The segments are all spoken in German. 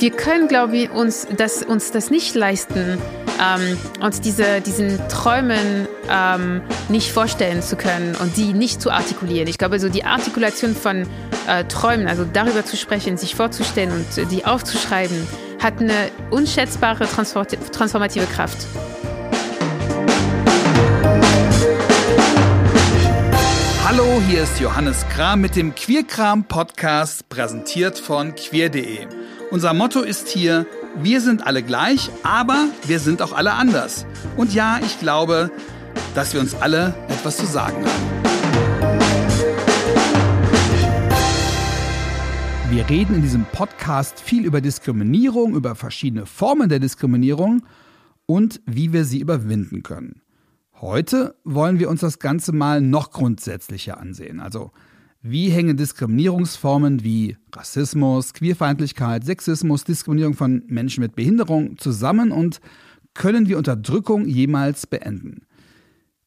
wir können, glaube ich, uns das, uns das nicht leisten, ähm, uns diese, diesen Träumen ähm, nicht vorstellen zu können und die nicht zu artikulieren. Ich glaube, so die Artikulation von äh, Träumen, also darüber zu sprechen, sich vorzustellen und die aufzuschreiben, hat eine unschätzbare transformative Kraft. Hallo, hier ist Johannes Kram mit dem Queerkram Podcast, präsentiert von queer.de. Unser Motto ist hier, wir sind alle gleich, aber wir sind auch alle anders. Und ja, ich glaube, dass wir uns alle etwas zu sagen haben. Wir reden in diesem Podcast viel über Diskriminierung, über verschiedene Formen der Diskriminierung und wie wir sie überwinden können. Heute wollen wir uns das Ganze mal noch grundsätzlicher ansehen. Also wie hängen Diskriminierungsformen wie Rassismus, Queerfeindlichkeit, Sexismus, Diskriminierung von Menschen mit Behinderung zusammen und können wir Unterdrückung jemals beenden?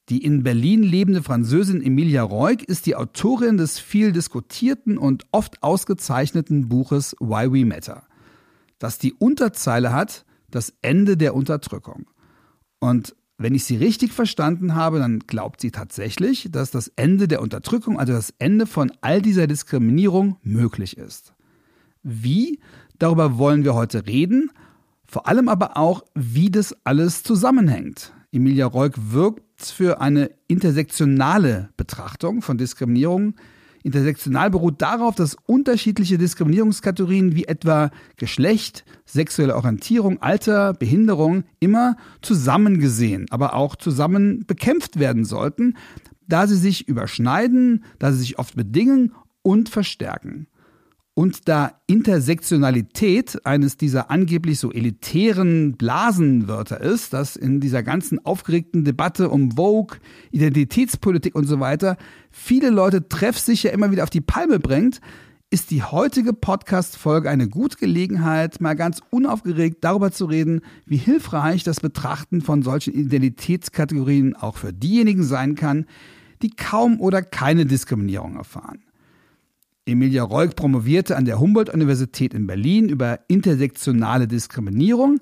Die in Berlin lebende Französin Emilia Reuk ist die Autorin des viel diskutierten und oft ausgezeichneten Buches Why We Matter, das die Unterzeile hat, das Ende der Unterdrückung. Und wenn ich sie richtig verstanden habe, dann glaubt sie tatsächlich, dass das Ende der Unterdrückung, also das Ende von all dieser Diskriminierung möglich ist. Wie? Darüber wollen wir heute reden, vor allem aber auch, wie das alles zusammenhängt. Emilia Reuk wirkt für eine intersektionale Betrachtung von Diskriminierung, Intersektional beruht darauf, dass unterschiedliche Diskriminierungskategorien wie etwa Geschlecht, sexuelle Orientierung, Alter, Behinderung immer zusammen gesehen, aber auch zusammen bekämpft werden sollten, da sie sich überschneiden, da sie sich oft bedingen und verstärken. Und da Intersektionalität eines dieser angeblich so elitären Blasenwörter ist, das in dieser ganzen aufgeregten Debatte um Vogue, Identitätspolitik und so weiter viele Leute treffsicher immer wieder auf die Palme bringt, ist die heutige Podcast-Folge eine gute Gelegenheit, mal ganz unaufgeregt darüber zu reden, wie hilfreich das Betrachten von solchen Identitätskategorien auch für diejenigen sein kann, die kaum oder keine Diskriminierung erfahren. Emilia Reuk promovierte an der Humboldt-Universität in Berlin über intersektionale Diskriminierung,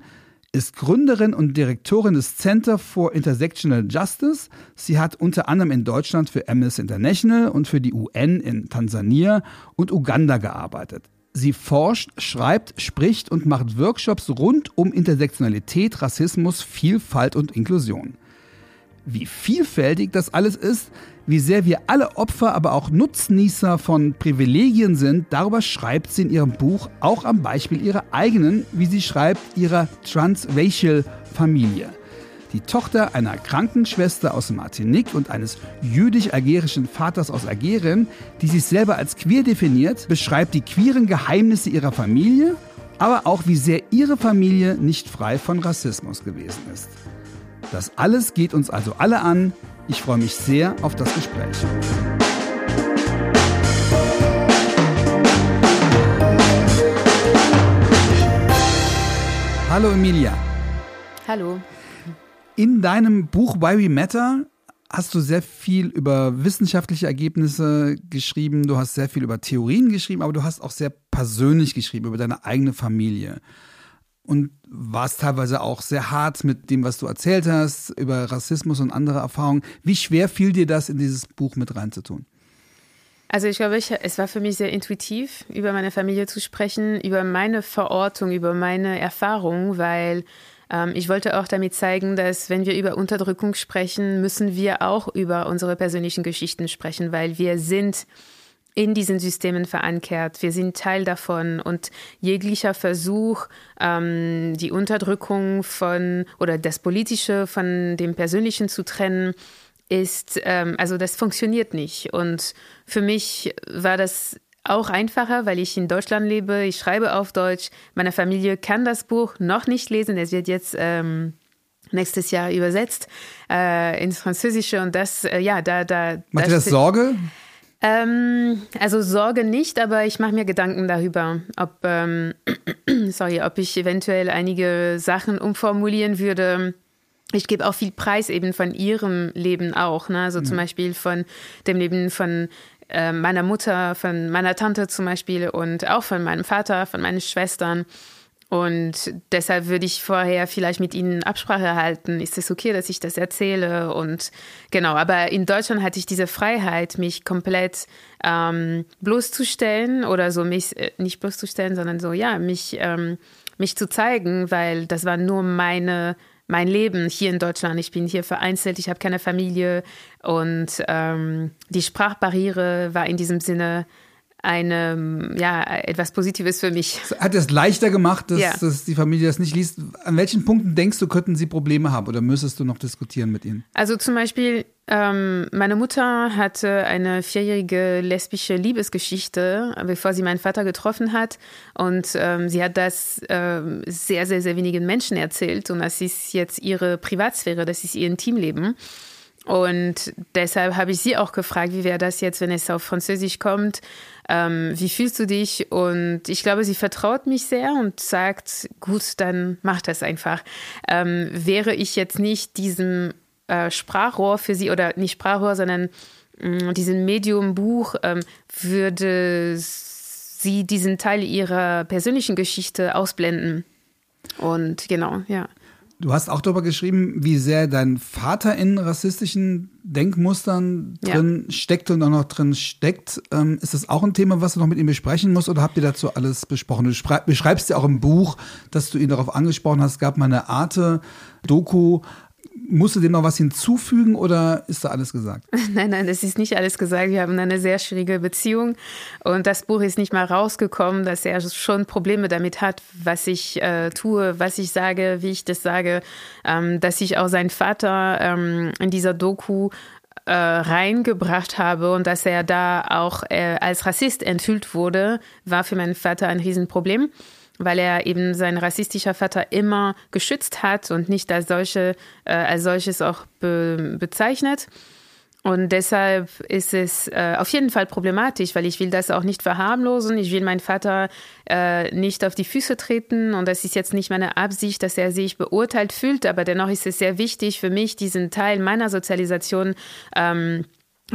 ist Gründerin und Direktorin des Center for Intersectional Justice. Sie hat unter anderem in Deutschland für Amnesty International und für die UN in Tansania und Uganda gearbeitet. Sie forscht, schreibt, spricht und macht Workshops rund um Intersektionalität, Rassismus, Vielfalt und Inklusion. Wie vielfältig das alles ist, wie sehr wir alle Opfer, aber auch Nutznießer von Privilegien sind, darüber schreibt sie in ihrem Buch auch am Beispiel ihrer eigenen, wie sie schreibt, ihrer transracial Familie. Die Tochter einer Krankenschwester aus Martinique und eines jüdisch-algerischen Vaters aus Algerien, die sich selber als queer definiert, beschreibt die queeren Geheimnisse ihrer Familie, aber auch wie sehr ihre Familie nicht frei von Rassismus gewesen ist. Das alles geht uns also alle an. Ich freue mich sehr auf das Gespräch. Hallo Emilia. Hallo. In deinem Buch Why We Matter hast du sehr viel über wissenschaftliche Ergebnisse geschrieben, du hast sehr viel über Theorien geschrieben, aber du hast auch sehr persönlich geschrieben über deine eigene Familie und warst teilweise auch sehr hart mit dem, was du erzählt hast, über Rassismus und andere Erfahrungen. Wie schwer fiel dir das, in dieses Buch mit reinzutun? Also ich glaube, ich, es war für mich sehr intuitiv, über meine Familie zu sprechen, über meine Verortung, über meine Erfahrung, weil ähm, ich wollte auch damit zeigen, dass wenn wir über Unterdrückung sprechen, müssen wir auch über unsere persönlichen Geschichten sprechen, weil wir sind in diesen Systemen verankert. Wir sind Teil davon und jeglicher Versuch, ähm, die Unterdrückung von oder das Politische von dem Persönlichen zu trennen, ist, ähm, also das funktioniert nicht. Und für mich war das auch einfacher, weil ich in Deutschland lebe. Ich schreibe auf Deutsch. Meine Familie kann das Buch noch nicht lesen. Es wird jetzt ähm, nächstes Jahr übersetzt äh, ins Französische und das, äh, ja, da, da. Macht dir das Sorge? Ähm, also Sorge nicht, aber ich mache mir Gedanken darüber, ob, ähm, sorry, ob ich eventuell einige Sachen umformulieren würde. Ich gebe auch viel Preis eben von ihrem Leben auch, ne? Also mhm. zum Beispiel von dem Leben von äh, meiner Mutter, von meiner Tante zum Beispiel und auch von meinem Vater, von meinen Schwestern. Und deshalb würde ich vorher vielleicht mit ihnen Absprache halten. Ist es okay, dass ich das erzähle? Und genau, aber in Deutschland hatte ich diese Freiheit, mich komplett ähm, bloßzustellen oder so mich äh, nicht bloßzustellen, sondern so, ja, mich, ähm, mich zu zeigen, weil das war nur meine mein Leben hier in Deutschland. Ich bin hier vereinzelt, ich habe keine Familie und ähm, die Sprachbarriere war in diesem Sinne eine, ja, etwas Positives für mich. Hat es leichter gemacht, dass, ja. dass, die Familie das nicht liest? An welchen Punkten denkst du, könnten sie Probleme haben oder müsstest du noch diskutieren mit ihnen? Also zum Beispiel, ähm, meine Mutter hatte eine vierjährige lesbische Liebesgeschichte, bevor sie meinen Vater getroffen hat. Und ähm, sie hat das ähm, sehr, sehr, sehr wenigen Menschen erzählt. Und das ist jetzt ihre Privatsphäre, das ist ihr Intimleben. Und deshalb habe ich sie auch gefragt, wie wäre das jetzt, wenn es auf Französisch kommt? Ähm, wie fühlst du dich? Und ich glaube, sie vertraut mich sehr und sagt, gut, dann mach das einfach. Ähm, wäre ich jetzt nicht diesem äh, Sprachrohr für sie oder nicht Sprachrohr, sondern äh, diesen Medium-Buch, ähm, würde sie diesen Teil ihrer persönlichen Geschichte ausblenden. Und genau, ja. Du hast auch darüber geschrieben, wie sehr dein Vater in rassistischen Denkmustern drin ja. steckt und auch noch drin steckt. Ähm, ist das auch ein Thema, was du noch mit ihm besprechen musst oder habt ihr dazu alles besprochen? Du beschreibst ja auch im Buch, dass du ihn darauf angesprochen hast. Es gab mal eine Arte-Doku Musst du dem noch was hinzufügen oder ist da alles gesagt? Nein, nein, es ist nicht alles gesagt. Wir haben eine sehr schwierige Beziehung und das Buch ist nicht mal rausgekommen, dass er schon Probleme damit hat, was ich äh, tue, was ich sage, wie ich das sage, ähm, dass ich auch seinen Vater ähm, in dieser Doku äh, reingebracht habe und dass er da auch äh, als Rassist enthüllt wurde, war für meinen Vater ein Riesenproblem weil er eben sein rassistischer Vater immer geschützt hat und nicht als, solche, äh, als solches auch be bezeichnet. Und deshalb ist es äh, auf jeden Fall problematisch, weil ich will das auch nicht verharmlosen. Ich will meinen Vater äh, nicht auf die Füße treten. Und das ist jetzt nicht meine Absicht, dass er sich beurteilt fühlt. Aber dennoch ist es sehr wichtig für mich, diesen Teil meiner Sozialisation ähm,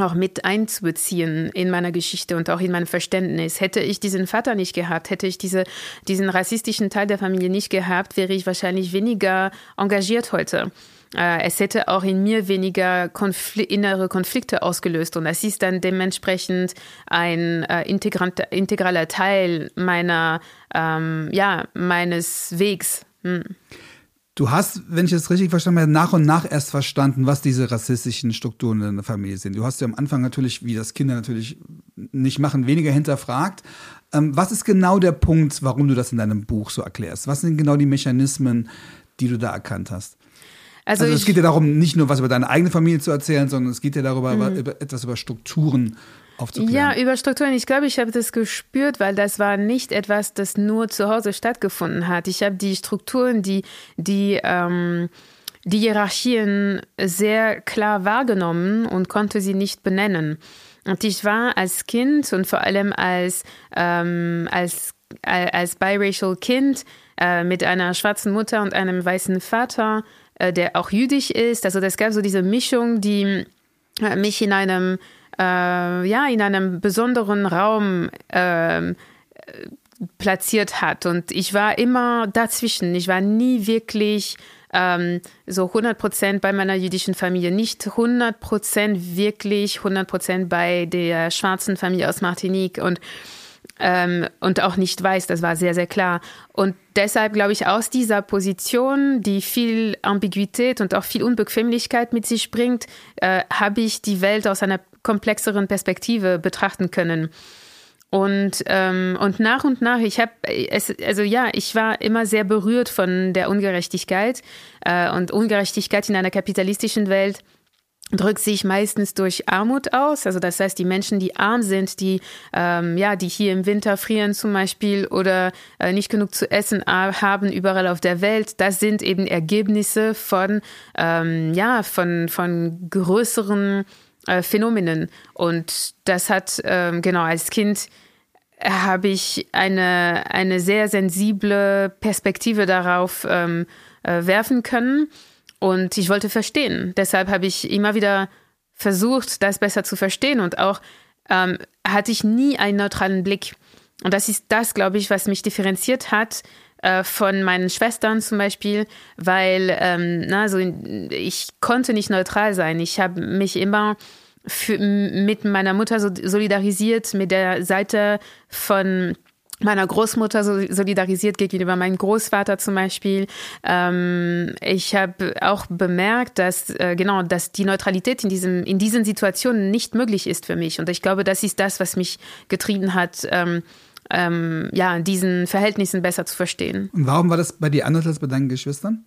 auch mit einzubeziehen in meiner Geschichte und auch in mein Verständnis. Hätte ich diesen Vater nicht gehabt, hätte ich diese, diesen rassistischen Teil der Familie nicht gehabt, wäre ich wahrscheinlich weniger engagiert heute. Äh, es hätte auch in mir weniger Konfl innere Konflikte ausgelöst und es ist dann dementsprechend ein äh, integraler Teil meiner, ähm, ja, meines Wegs. Hm. Du hast, wenn ich es richtig verstanden habe, nach und nach erst verstanden, was diese rassistischen Strukturen in der Familie sind. Du hast ja am Anfang natürlich, wie das Kinder natürlich nicht machen, weniger hinterfragt. Ähm, was ist genau der Punkt, warum du das in deinem Buch so erklärst? Was sind genau die Mechanismen, die du da erkannt hast? Also, also es geht ja darum, nicht nur was über deine eigene Familie zu erzählen, sondern es geht ja darüber, mhm. über, etwas über Strukturen aufzuklären. Ja, über Strukturen. Ich glaube, ich habe das gespürt, weil das war nicht etwas, das nur zu Hause stattgefunden hat. Ich habe die Strukturen, die, die, ähm, die Hierarchien sehr klar wahrgenommen und konnte sie nicht benennen. Und ich war als Kind und vor allem als, ähm, als, als biracial Kind äh, mit einer schwarzen Mutter und einem weißen Vater, äh, der auch jüdisch ist. Also das gab so diese Mischung, die äh, mich in einem äh, ja, in einem besonderen Raum äh, platziert hat. Und ich war immer dazwischen. Ich war nie wirklich ähm, so 100 Prozent bei meiner jüdischen Familie, nicht 100 Prozent wirklich 100 Prozent bei der schwarzen Familie aus Martinique und ähm, und auch nicht weiß, das war sehr, sehr klar. Und deshalb glaube ich, aus dieser Position, die viel Ambiguität und auch viel Unbequemlichkeit mit sich bringt, äh, habe ich die Welt aus einer komplexeren Perspektive betrachten können. Und, ähm, und nach und nach, ich habe, also ja, ich war immer sehr berührt von der Ungerechtigkeit äh, und Ungerechtigkeit in einer kapitalistischen Welt drückt sich meistens durch Armut aus. Also das heißt, die Menschen, die arm sind, die ähm, ja, die hier im Winter frieren zum Beispiel oder äh, nicht genug zu essen haben überall auf der Welt, das sind eben Ergebnisse von ähm, ja von von größeren äh, Phänomenen. Und das hat ähm, genau als Kind habe ich eine eine sehr sensible Perspektive darauf ähm, äh, werfen können und ich wollte verstehen. Deshalb habe ich immer wieder versucht, das besser zu verstehen. Und auch ähm, hatte ich nie einen neutralen Blick. und das ist das, glaube ich, was mich differenziert hat äh, von meinen Schwestern zum Beispiel, weil ähm, na, also ich konnte nicht neutral sein. Ich habe mich immer für, mit meiner Mutter solidarisiert, mit der Seite von meiner Großmutter solidarisiert gegenüber meinem Großvater zum Beispiel. Ähm, ich habe auch bemerkt, dass äh, genau, dass die Neutralität in diesem in diesen Situationen nicht möglich ist für mich. Und ich glaube, das ist das, was mich getrieben hat. Ähm, ähm, ja, diesen Verhältnissen besser zu verstehen. Und warum war das bei dir anders als bei deinen Geschwistern?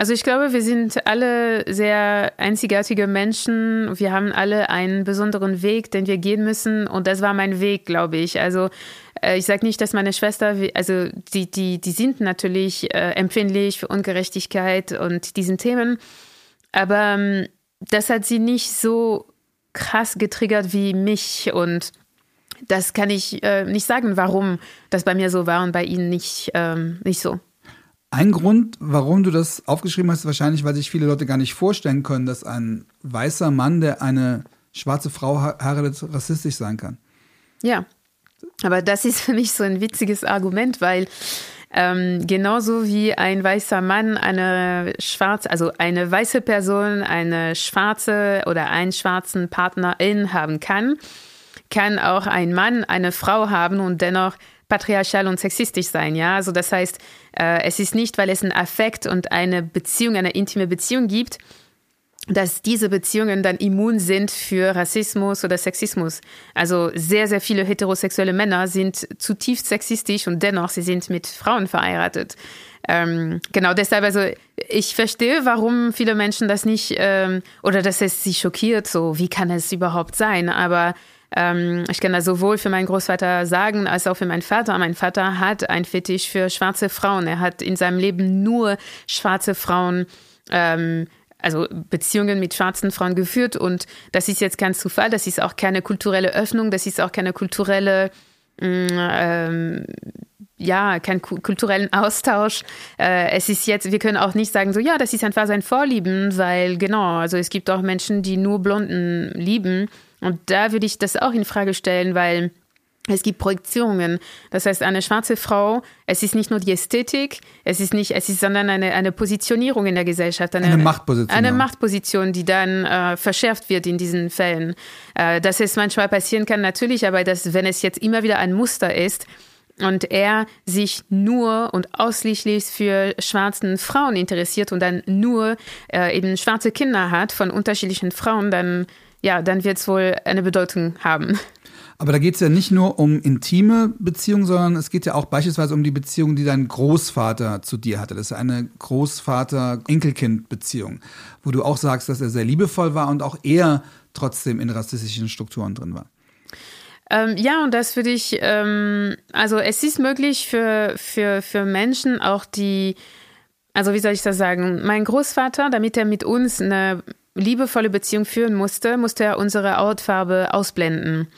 Also ich glaube, wir sind alle sehr einzigartige Menschen. Wir haben alle einen besonderen Weg, den wir gehen müssen. Und das war mein Weg, glaube ich. Also äh, ich sage nicht, dass meine Schwester, also die, die, die sind natürlich äh, empfindlich für Ungerechtigkeit und diesen Themen. Aber ähm, das hat sie nicht so krass getriggert wie mich. Und das kann ich äh, nicht sagen, warum das bei mir so war und bei ihnen nicht, ähm, nicht so. Ein Grund, warum du das aufgeschrieben hast, ist wahrscheinlich, weil sich viele Leute gar nicht vorstellen können, dass ein weißer Mann, der eine schwarze Frau heiratet, rassistisch sein kann. Ja, aber das ist für mich so ein witziges Argument, weil ähm, genauso wie ein weißer Mann eine schwarze, also eine weiße Person eine schwarze oder einen schwarzen Partnerin haben kann, kann auch ein Mann eine Frau haben und dennoch patriarchal und sexistisch sein, ja. Also das heißt, äh, es ist nicht, weil es einen Affekt und eine Beziehung, eine intime Beziehung gibt, dass diese Beziehungen dann immun sind für Rassismus oder Sexismus. Also sehr, sehr viele heterosexuelle Männer sind zutiefst sexistisch und dennoch sie sind mit Frauen verheiratet. Ähm, genau deshalb, also ich verstehe, warum viele Menschen das nicht ähm, oder dass es sie schockiert, so wie kann es überhaupt sein, aber ähm, ich kann das sowohl für meinen Großvater sagen, als auch für meinen Vater. Mein Vater hat ein Fetisch für schwarze Frauen. Er hat in seinem Leben nur schwarze Frauen ähm, also Beziehungen mit schwarzen Frauen geführt und das ist jetzt kein Zufall, das ist auch keine kulturelle Öffnung, das ist auch keine kulturelle mm, ähm, ja, keinen kulturellen Austausch. Äh, es ist jetzt, wir können auch nicht sagen, so ja, das ist einfach sein Vorlieben, weil genau, also es gibt auch Menschen, die nur Blonden lieben und da würde ich das auch in Frage stellen, weil es gibt Projektionen. Das heißt, eine schwarze Frau, es ist nicht nur die Ästhetik, es ist nicht, es ist, sondern eine, eine Positionierung in der Gesellschaft. Eine, eine Machtposition. Eine Machtposition, die dann äh, verschärft wird in diesen Fällen. Äh, dass es manchmal passieren kann, natürlich, aber dass, wenn es jetzt immer wieder ein Muster ist, und er sich nur und ausschließlich für schwarzen Frauen interessiert und dann nur äh, eben schwarze Kinder hat von unterschiedlichen Frauen, dann ja, dann wird es wohl eine Bedeutung haben. Aber da geht es ja nicht nur um intime Beziehungen, sondern es geht ja auch beispielsweise um die Beziehung, die dein Großvater zu dir hatte. Das ist eine Großvater-Enkelkind-Beziehung, wo du auch sagst, dass er sehr liebevoll war und auch er trotzdem in rassistischen Strukturen drin war. Ähm, ja, und das würde ich, ähm, also es ist möglich für, für, für Menschen auch die, also wie soll ich das sagen, mein Großvater, damit er mit uns eine liebevolle Beziehung führen musste, musste er unsere Hautfarbe ausblenden.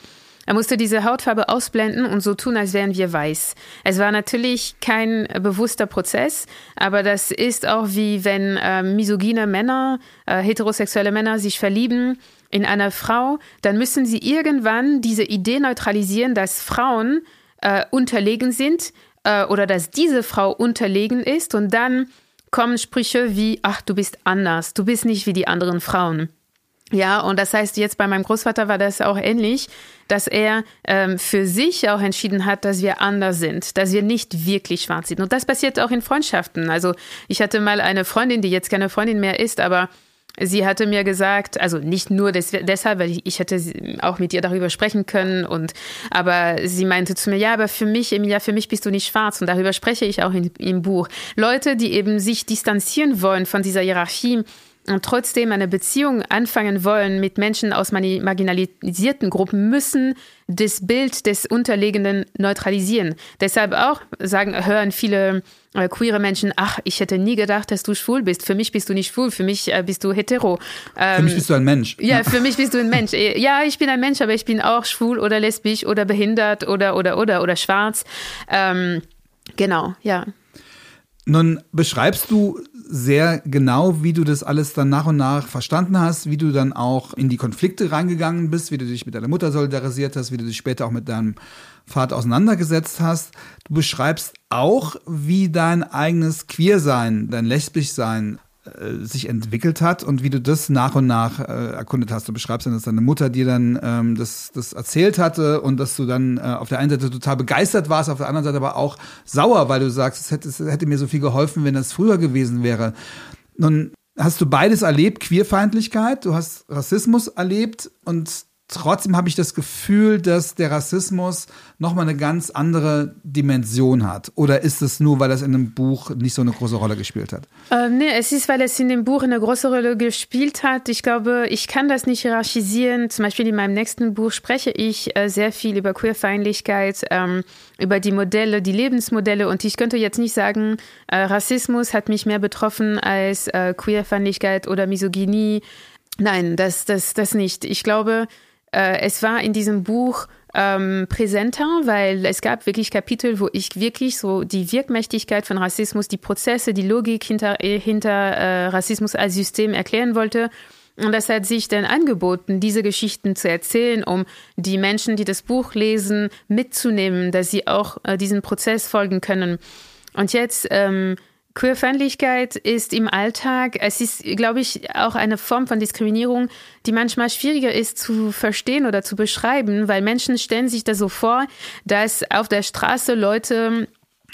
Er musste diese Hautfarbe ausblenden und so tun, als wären wir weiß. Es war natürlich kein bewusster Prozess, aber das ist auch wie wenn äh, misogyne Männer, äh, heterosexuelle Männer sich verlieben in einer Frau, dann müssen sie irgendwann diese Idee neutralisieren, dass Frauen äh, unterlegen sind äh, oder dass diese Frau unterlegen ist und dann kommen Sprüche wie, ach, du bist anders, du bist nicht wie die anderen Frauen. Ja, und das heißt, jetzt bei meinem Großvater war das auch ähnlich, dass er ähm, für sich auch entschieden hat, dass wir anders sind, dass wir nicht wirklich schwarz sind. Und das passiert auch in Freundschaften. Also ich hatte mal eine Freundin, die jetzt keine Freundin mehr ist, aber Sie hatte mir gesagt, also nicht nur des, deshalb, weil ich, ich hätte auch mit ihr darüber sprechen können und aber sie meinte zu mir, ja, aber für mich, Emilia, für mich bist du nicht schwarz und darüber spreche ich auch in, im Buch. Leute, die eben sich distanzieren wollen von dieser Hierarchie, und trotzdem eine Beziehung anfangen wollen mit Menschen aus marginalisierten Gruppen, müssen das Bild des Unterlegenden neutralisieren. Deshalb auch sagen, hören viele äh, queere Menschen, ach, ich hätte nie gedacht, dass du schwul bist. Für mich bist du nicht schwul, für mich äh, bist du hetero. Ähm, für mich bist du ein Mensch. Ja, für mich bist du ein Mensch. Äh, ja, ich bin ein Mensch, aber ich bin auch schwul oder lesbisch oder behindert oder oder oder oder schwarz. Ähm, genau, ja. Nun beschreibst du sehr genau, wie du das alles dann nach und nach verstanden hast, wie du dann auch in die Konflikte reingegangen bist, wie du dich mit deiner Mutter solidarisiert hast, wie du dich später auch mit deinem Vater auseinandergesetzt hast. Du beschreibst auch, wie dein eigenes Queersein, dein Lesbischsein sich entwickelt hat und wie du das nach und nach äh, erkundet hast. Du beschreibst dann, dass deine Mutter dir dann ähm, das, das erzählt hatte und dass du dann äh, auf der einen Seite total begeistert warst, auf der anderen Seite aber auch sauer, weil du sagst, es hätte, es hätte mir so viel geholfen, wenn das früher gewesen wäre. Nun hast du beides erlebt, Queerfeindlichkeit, du hast Rassismus erlebt und Trotzdem habe ich das Gefühl, dass der Rassismus nochmal eine ganz andere Dimension hat. Oder ist es nur, weil das in dem Buch nicht so eine große Rolle gespielt hat? Äh, nee, es ist, weil es in dem Buch eine große Rolle gespielt hat. Ich glaube, ich kann das nicht hierarchisieren. Zum Beispiel in meinem nächsten Buch spreche ich äh, sehr viel über Queerfeindlichkeit, ähm, über die Modelle, die Lebensmodelle. Und ich könnte jetzt nicht sagen, äh, Rassismus hat mich mehr betroffen als äh, Queerfeindlichkeit oder Misogynie. Nein, das, das, das nicht. Ich glaube, äh, es war in diesem Buch ähm, präsenter, weil es gab wirklich Kapitel, wo ich wirklich so die Wirkmächtigkeit von Rassismus, die Prozesse, die Logik hinter, äh, hinter äh, Rassismus als System erklären wollte. Und das hat sich dann angeboten, diese Geschichten zu erzählen, um die Menschen, die das Buch lesen, mitzunehmen, dass sie auch äh, diesem Prozess folgen können. Und jetzt ähm, Queerfeindlichkeit ist im Alltag, es ist, glaube ich, auch eine Form von Diskriminierung, die manchmal schwieriger ist zu verstehen oder zu beschreiben, weil Menschen stellen sich da so vor, dass auf der Straße Leute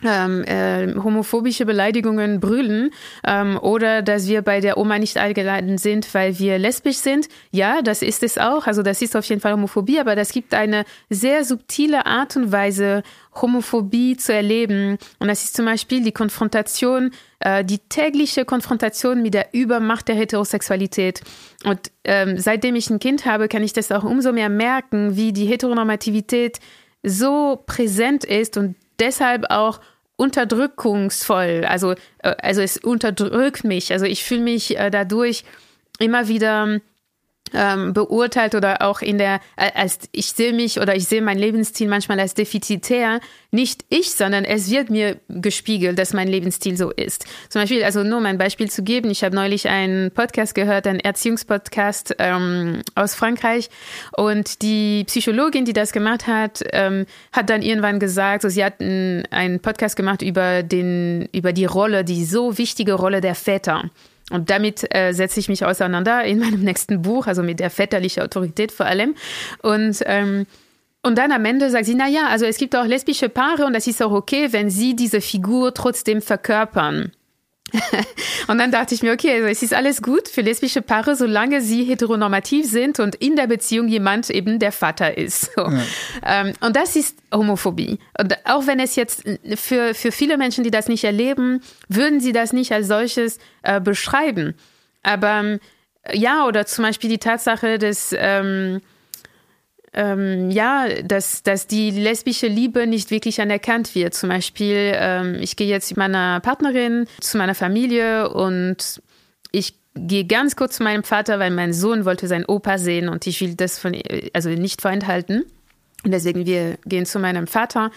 ähm, äh, homophobische Beleidigungen brüllen ähm, oder dass wir bei der Oma nicht eingeladen sind, weil wir lesbisch sind. Ja, das ist es auch. Also das ist auf jeden Fall Homophobie, aber das gibt eine sehr subtile Art und Weise, Homophobie zu erleben. Und das ist zum Beispiel die Konfrontation, äh, die tägliche Konfrontation mit der Übermacht der Heterosexualität. Und ähm, seitdem ich ein Kind habe, kann ich das auch umso mehr merken, wie die Heteronormativität so präsent ist und deshalb auch unterdrückungsvoll. Also, äh, also es unterdrückt mich. Also ich fühle mich äh, dadurch immer wieder ähm, beurteilt oder auch in der, als ich sehe mich oder ich sehe mein Lebensstil manchmal als defizitär. Nicht ich, sondern es wird mir gespiegelt, dass mein Lebensstil so ist. Zum Beispiel, also nur um ein Beispiel zu geben, ich habe neulich einen Podcast gehört, einen Erziehungspodcast ähm, aus Frankreich und die Psychologin, die das gemacht hat, ähm, hat dann irgendwann gesagt, so, sie hat einen Podcast gemacht über den, über die Rolle, die so wichtige Rolle der Väter. Und damit äh, setze ich mich auseinander in meinem nächsten Buch, also mit der väterlichen Autorität vor allem. Und ähm, und dann am Ende sagt sie, na ja, also es gibt auch lesbische Paare und das ist auch okay, wenn sie diese Figur trotzdem verkörpern. und dann dachte ich mir, okay, also es ist alles gut für lesbische Paare, solange sie heteronormativ sind und in der Beziehung jemand eben der Vater ist. So. Ja. Ähm, und das ist Homophobie. Und auch wenn es jetzt für, für viele Menschen, die das nicht erleben, würden sie das nicht als solches äh, beschreiben. Aber ähm, ja, oder zum Beispiel die Tatsache, dass ähm, ähm, ja, dass, dass die lesbische Liebe nicht wirklich anerkannt wird. Zum Beispiel, ähm, ich gehe jetzt mit meiner Partnerin zu meiner Familie und ich gehe ganz kurz zu meinem Vater, weil mein Sohn wollte seinen Opa sehen und ich will das von, also nicht vorenthalten. Und deswegen wir gehen zu meinem Vater.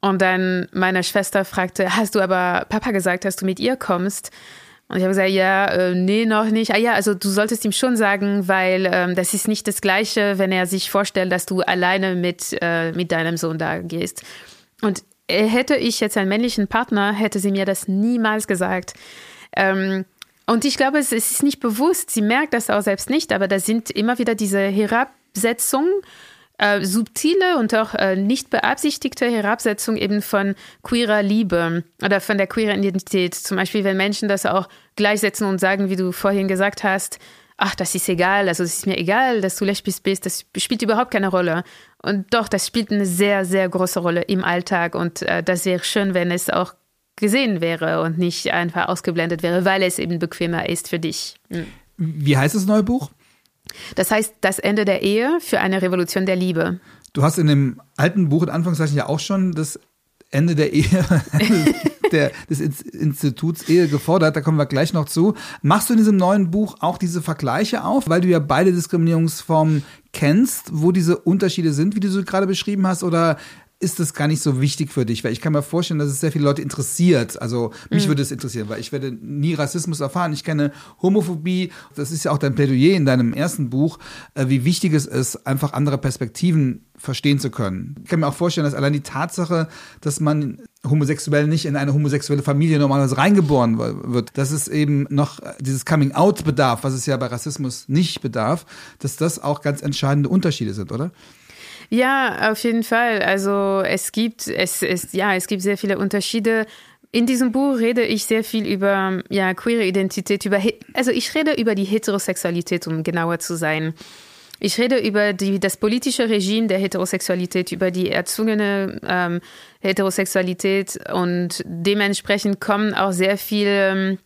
Und dann meine Schwester fragte, hast du aber Papa gesagt, dass du mit ihr kommst? Und ich habe gesagt, ja, äh, nee, noch nicht. Ah ja, also du solltest ihm schon sagen, weil ähm, das ist nicht das Gleiche, wenn er sich vorstellt, dass du alleine mit, äh, mit deinem Sohn da gehst. Und hätte ich jetzt einen männlichen Partner, hätte sie mir das niemals gesagt. Ähm, und ich glaube, es, es ist nicht bewusst. Sie merkt das auch selbst nicht, aber da sind immer wieder diese Herabsetzungen äh, subtile und auch äh, nicht beabsichtigte Herabsetzung eben von queerer Liebe oder von der queeren Identität. Zum Beispiel, wenn Menschen das auch gleichsetzen und sagen, wie du vorhin gesagt hast, ach, das ist egal, also es ist mir egal, dass du lesbisch bist, das spielt überhaupt keine Rolle. Und doch, das spielt eine sehr, sehr große Rolle im Alltag und äh, das wäre schön, wenn es auch gesehen wäre und nicht einfach ausgeblendet wäre, weil es eben bequemer ist für dich. Mhm. Wie heißt das neue Buch? Das heißt, das Ende der Ehe für eine Revolution der Liebe. Du hast in dem alten Buch in Anführungszeichen ja auch schon das Ende der Ehe der, des Instituts Ehe gefordert, da kommen wir gleich noch zu. Machst du in diesem neuen Buch auch diese Vergleiche auf, weil du ja beide Diskriminierungsformen kennst, wo diese Unterschiede sind, wie du sie gerade beschrieben hast, oder ist das gar nicht so wichtig für dich? Weil ich kann mir vorstellen, dass es sehr viele Leute interessiert. Also mich mhm. würde es interessieren, weil ich werde nie Rassismus erfahren. Ich kenne Homophobie. Das ist ja auch dein Plädoyer in deinem ersten Buch, äh, wie wichtig es ist, einfach andere Perspektiven verstehen zu können. Ich kann mir auch vorstellen, dass allein die Tatsache, dass man homosexuell nicht in eine homosexuelle Familie normalerweise reingeboren wird, dass es eben noch dieses Coming-out bedarf, was es ja bei Rassismus nicht bedarf, dass das auch ganz entscheidende Unterschiede sind, oder? Ja, auf jeden Fall. Also es gibt, es ist, ja, es gibt sehr viele Unterschiede. In diesem Buch rede ich sehr viel über ja, queere Identität, über, also ich rede über die Heterosexualität, um genauer zu sein. Ich rede über die, das politische Regime der Heterosexualität, über die erzwungene ähm, Heterosexualität und dementsprechend kommen auch sehr viele ähm,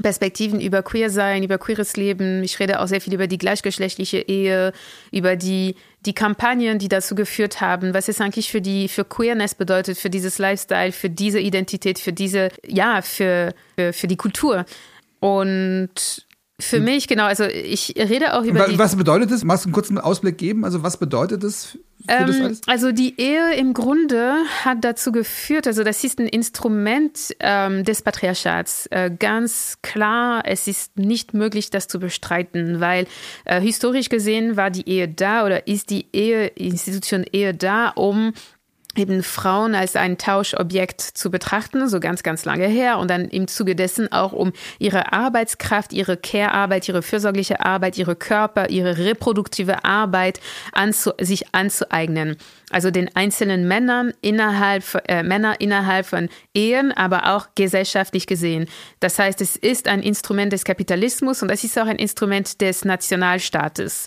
Perspektiven über Queer sein, über queeres Leben. Ich rede auch sehr viel über die gleichgeschlechtliche Ehe, über die, die Kampagnen, die dazu geführt haben, was es eigentlich für die, für Queerness bedeutet, für dieses Lifestyle, für diese Identität, für diese, ja, für, für, für die Kultur. Und für hm. mich, genau, also ich rede auch über was, bedeutet das? Magst du einen kurzen Ausblick geben? Also, was bedeutet das ähm, also die Ehe im Grunde hat dazu geführt, also das ist ein Instrument ähm, des Patriarchats. Äh, ganz klar, es ist nicht möglich, das zu bestreiten, weil äh, historisch gesehen war die Ehe da oder ist die Ehe, Institution Ehe da, um eben Frauen als ein Tauschobjekt zu betrachten, so ganz, ganz lange her. Und dann im Zuge dessen auch um ihre Arbeitskraft, ihre Care-Arbeit, ihre fürsorgliche Arbeit, ihre Körper, ihre reproduktive Arbeit anzu sich anzueignen. Also den einzelnen Männern innerhalb, äh, Männer innerhalb von Ehen, aber auch gesellschaftlich gesehen. Das heißt, es ist ein Instrument des Kapitalismus und es ist auch ein Instrument des Nationalstaates.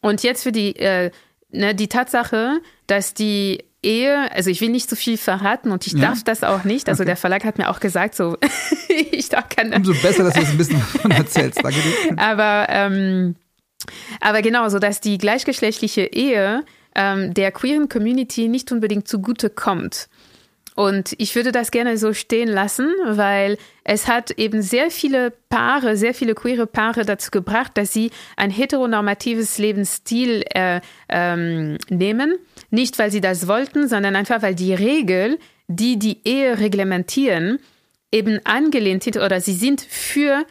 Und jetzt für die, äh, ne, die Tatsache, dass die Ehe, also ich will nicht zu so viel verraten und ich ja? darf das auch nicht. Also okay. der Verlag hat mir auch gesagt, so ich darf keine. Umso besser, dass du es ein bisschen davon erzählst. Danke dir. Aber, ähm, aber genau, so dass die gleichgeschlechtliche Ehe ähm, der queeren Community nicht unbedingt zugute kommt. Und ich würde das gerne so stehen lassen, weil es hat eben sehr viele Paare, sehr viele queere Paare dazu gebracht, dass sie ein heteronormatives Lebensstil äh, ähm, nehmen. Nicht, weil sie das wollten, sondern einfach, weil die Regel, die die Ehe reglementieren, eben angelehnt sind oder sie sind für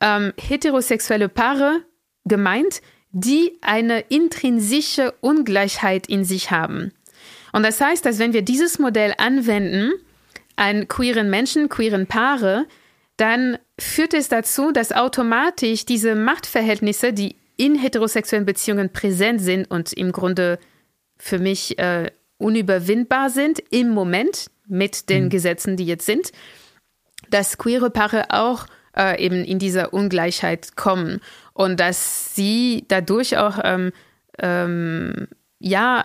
ähm, heterosexuelle Paare gemeint, die eine intrinsische Ungleichheit in sich haben. Und das heißt, dass wenn wir dieses Modell anwenden an queeren Menschen, queeren Paare, dann führt es dazu, dass automatisch diese Machtverhältnisse, die in heterosexuellen Beziehungen präsent sind und im Grunde für mich äh, unüberwindbar sind im Moment mit den mhm. Gesetzen, die jetzt sind, dass queere Paare auch äh, eben in dieser Ungleichheit kommen und dass sie dadurch auch ähm, ähm, ja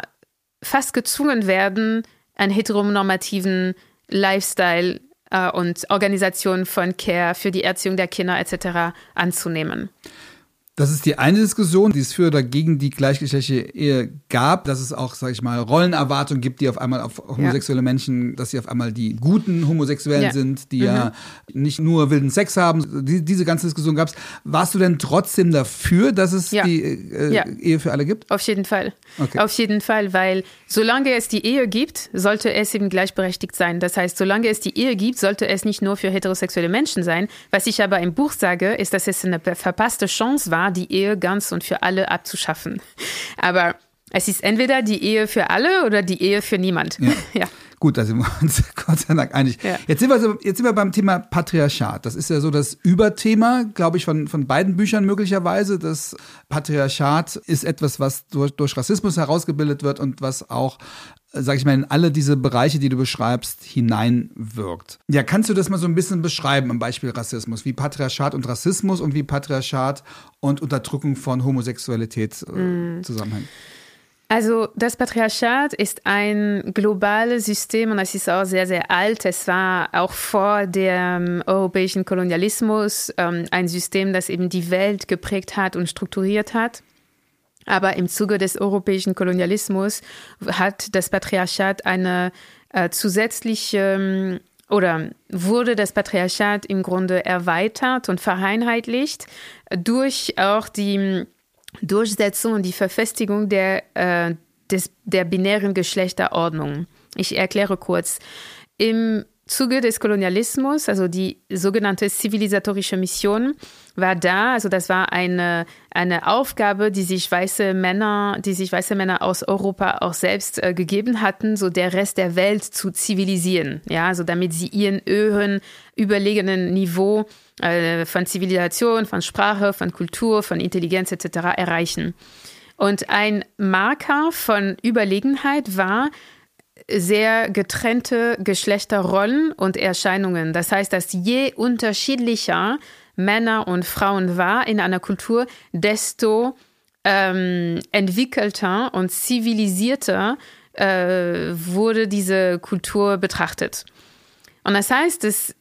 fast gezwungen werden, einen heteronormativen Lifestyle äh, und Organisation von Care für die Erziehung der Kinder etc. anzunehmen. Das ist die eine Diskussion, die es für oder gegen die gleichgeschlechtliche Ehe gab, dass es auch, sage ich mal, Rollenerwartungen gibt, die auf einmal auf homosexuelle ja. Menschen, dass sie auf einmal die guten Homosexuellen ja. sind, die mhm. ja nicht nur wilden Sex haben. Die, diese ganze Diskussion gab es. Warst du denn trotzdem dafür, dass es ja. die äh, Ehe für alle gibt? Auf jeden Fall. Okay. Auf jeden Fall, weil solange es die Ehe gibt, sollte es eben gleichberechtigt sein. Das heißt, solange es die Ehe gibt, sollte es nicht nur für heterosexuelle Menschen sein. Was ich aber im Buch sage, ist, dass es eine verpasste Chance war, die Ehe ganz und für alle abzuschaffen. Aber es ist entweder die Ehe für alle oder die Ehe für niemand. Ja. ja. Gut, da sind wir uns Gott sei Dank einig. Ja. Jetzt, sind wir so, jetzt sind wir beim Thema Patriarchat. Das ist ja so das Überthema, glaube ich, von, von beiden Büchern möglicherweise. Das Patriarchat ist etwas, was durch, durch Rassismus herausgebildet wird und was auch sag ich mal, in alle diese Bereiche, die du beschreibst, hineinwirkt. Ja, kannst du das mal so ein bisschen beschreiben am Beispiel Rassismus, wie Patriarchat und Rassismus und wie Patriarchat und Unterdrückung von Homosexualität äh, mm. zusammenhängen? Also das Patriarchat ist ein globales System und es ist auch sehr, sehr alt. Es war auch vor dem europäischen Kolonialismus ähm, ein System, das eben die Welt geprägt hat und strukturiert hat. Aber im Zuge des europäischen Kolonialismus hat das Patriarchat eine äh, zusätzliche ähm, oder wurde das Patriarchat im Grunde erweitert und vereinheitlicht durch auch die Durchsetzung und die Verfestigung der, äh, des, der binären Geschlechterordnung. Ich erkläre kurz. Im Zuge des Kolonialismus, also die sogenannte zivilisatorische Mission, war da. Also das war eine, eine Aufgabe, die sich weiße Männer, die sich weiße Männer aus Europa auch selbst äh, gegeben hatten, so der Rest der Welt zu zivilisieren. Ja, also damit sie ihren höheren, überlegenen Niveau äh, von Zivilisation, von Sprache, von Kultur, von Intelligenz etc. erreichen. Und ein Marker von Überlegenheit war, sehr getrennte Geschlechterrollen und Erscheinungen. Das heißt, dass je unterschiedlicher Männer und Frauen war in einer Kultur, desto ähm, entwickelter und zivilisierter äh, wurde diese Kultur betrachtet. Und das heißt, dass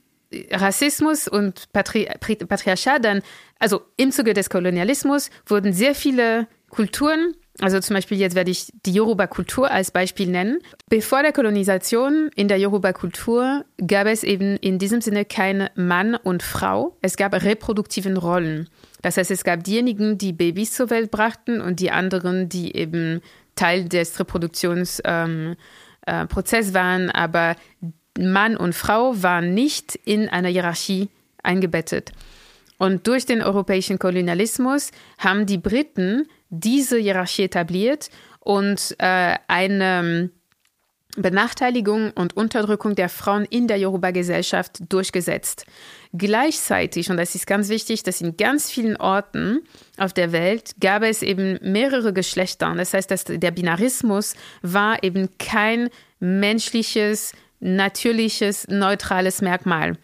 Rassismus und Patri Patriarchat dann, also im Zuge des Kolonialismus, wurden sehr viele Kulturen also zum Beispiel jetzt werde ich die Yoruba-Kultur als Beispiel nennen. Bevor der Kolonisation in der Yoruba-Kultur gab es eben in diesem Sinne kein Mann und Frau. Es gab reproduktiven Rollen. Das heißt, es gab diejenigen, die Babys zur Welt brachten und die anderen, die eben Teil des Reproduktionsprozesses ähm, äh, waren. Aber Mann und Frau waren nicht in einer Hierarchie eingebettet. Und durch den europäischen Kolonialismus haben die Briten diese Hierarchie etabliert und äh, eine Benachteiligung und Unterdrückung der Frauen in der Yoruba-Gesellschaft durchgesetzt. Gleichzeitig, und das ist ganz wichtig, dass in ganz vielen Orten auf der Welt gab es eben mehrere Geschlechter. Das heißt, dass der Binarismus war eben kein menschliches, natürliches, neutrales Merkmal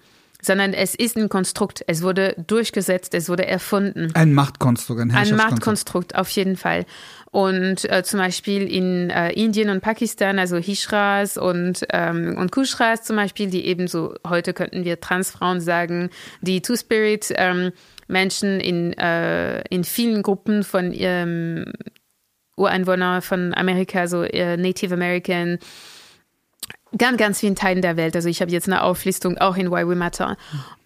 sondern es ist ein Konstrukt. Es wurde durchgesetzt, es wurde erfunden. Ein Machtkonstrukt, ein Ein Machtkonstrukt, auf jeden Fall. Und äh, zum Beispiel in äh, Indien und Pakistan, also Hishras und, ähm, und Kushras zum Beispiel, die ebenso, heute könnten wir Transfrauen sagen, die Two-Spirit ähm, Menschen in, äh, in vielen Gruppen von ähm, Ureinwohnern von Amerika, so äh, Native American, ganz, ganz vielen Teilen der Welt. Also ich habe jetzt eine Auflistung auch in Why We Matter.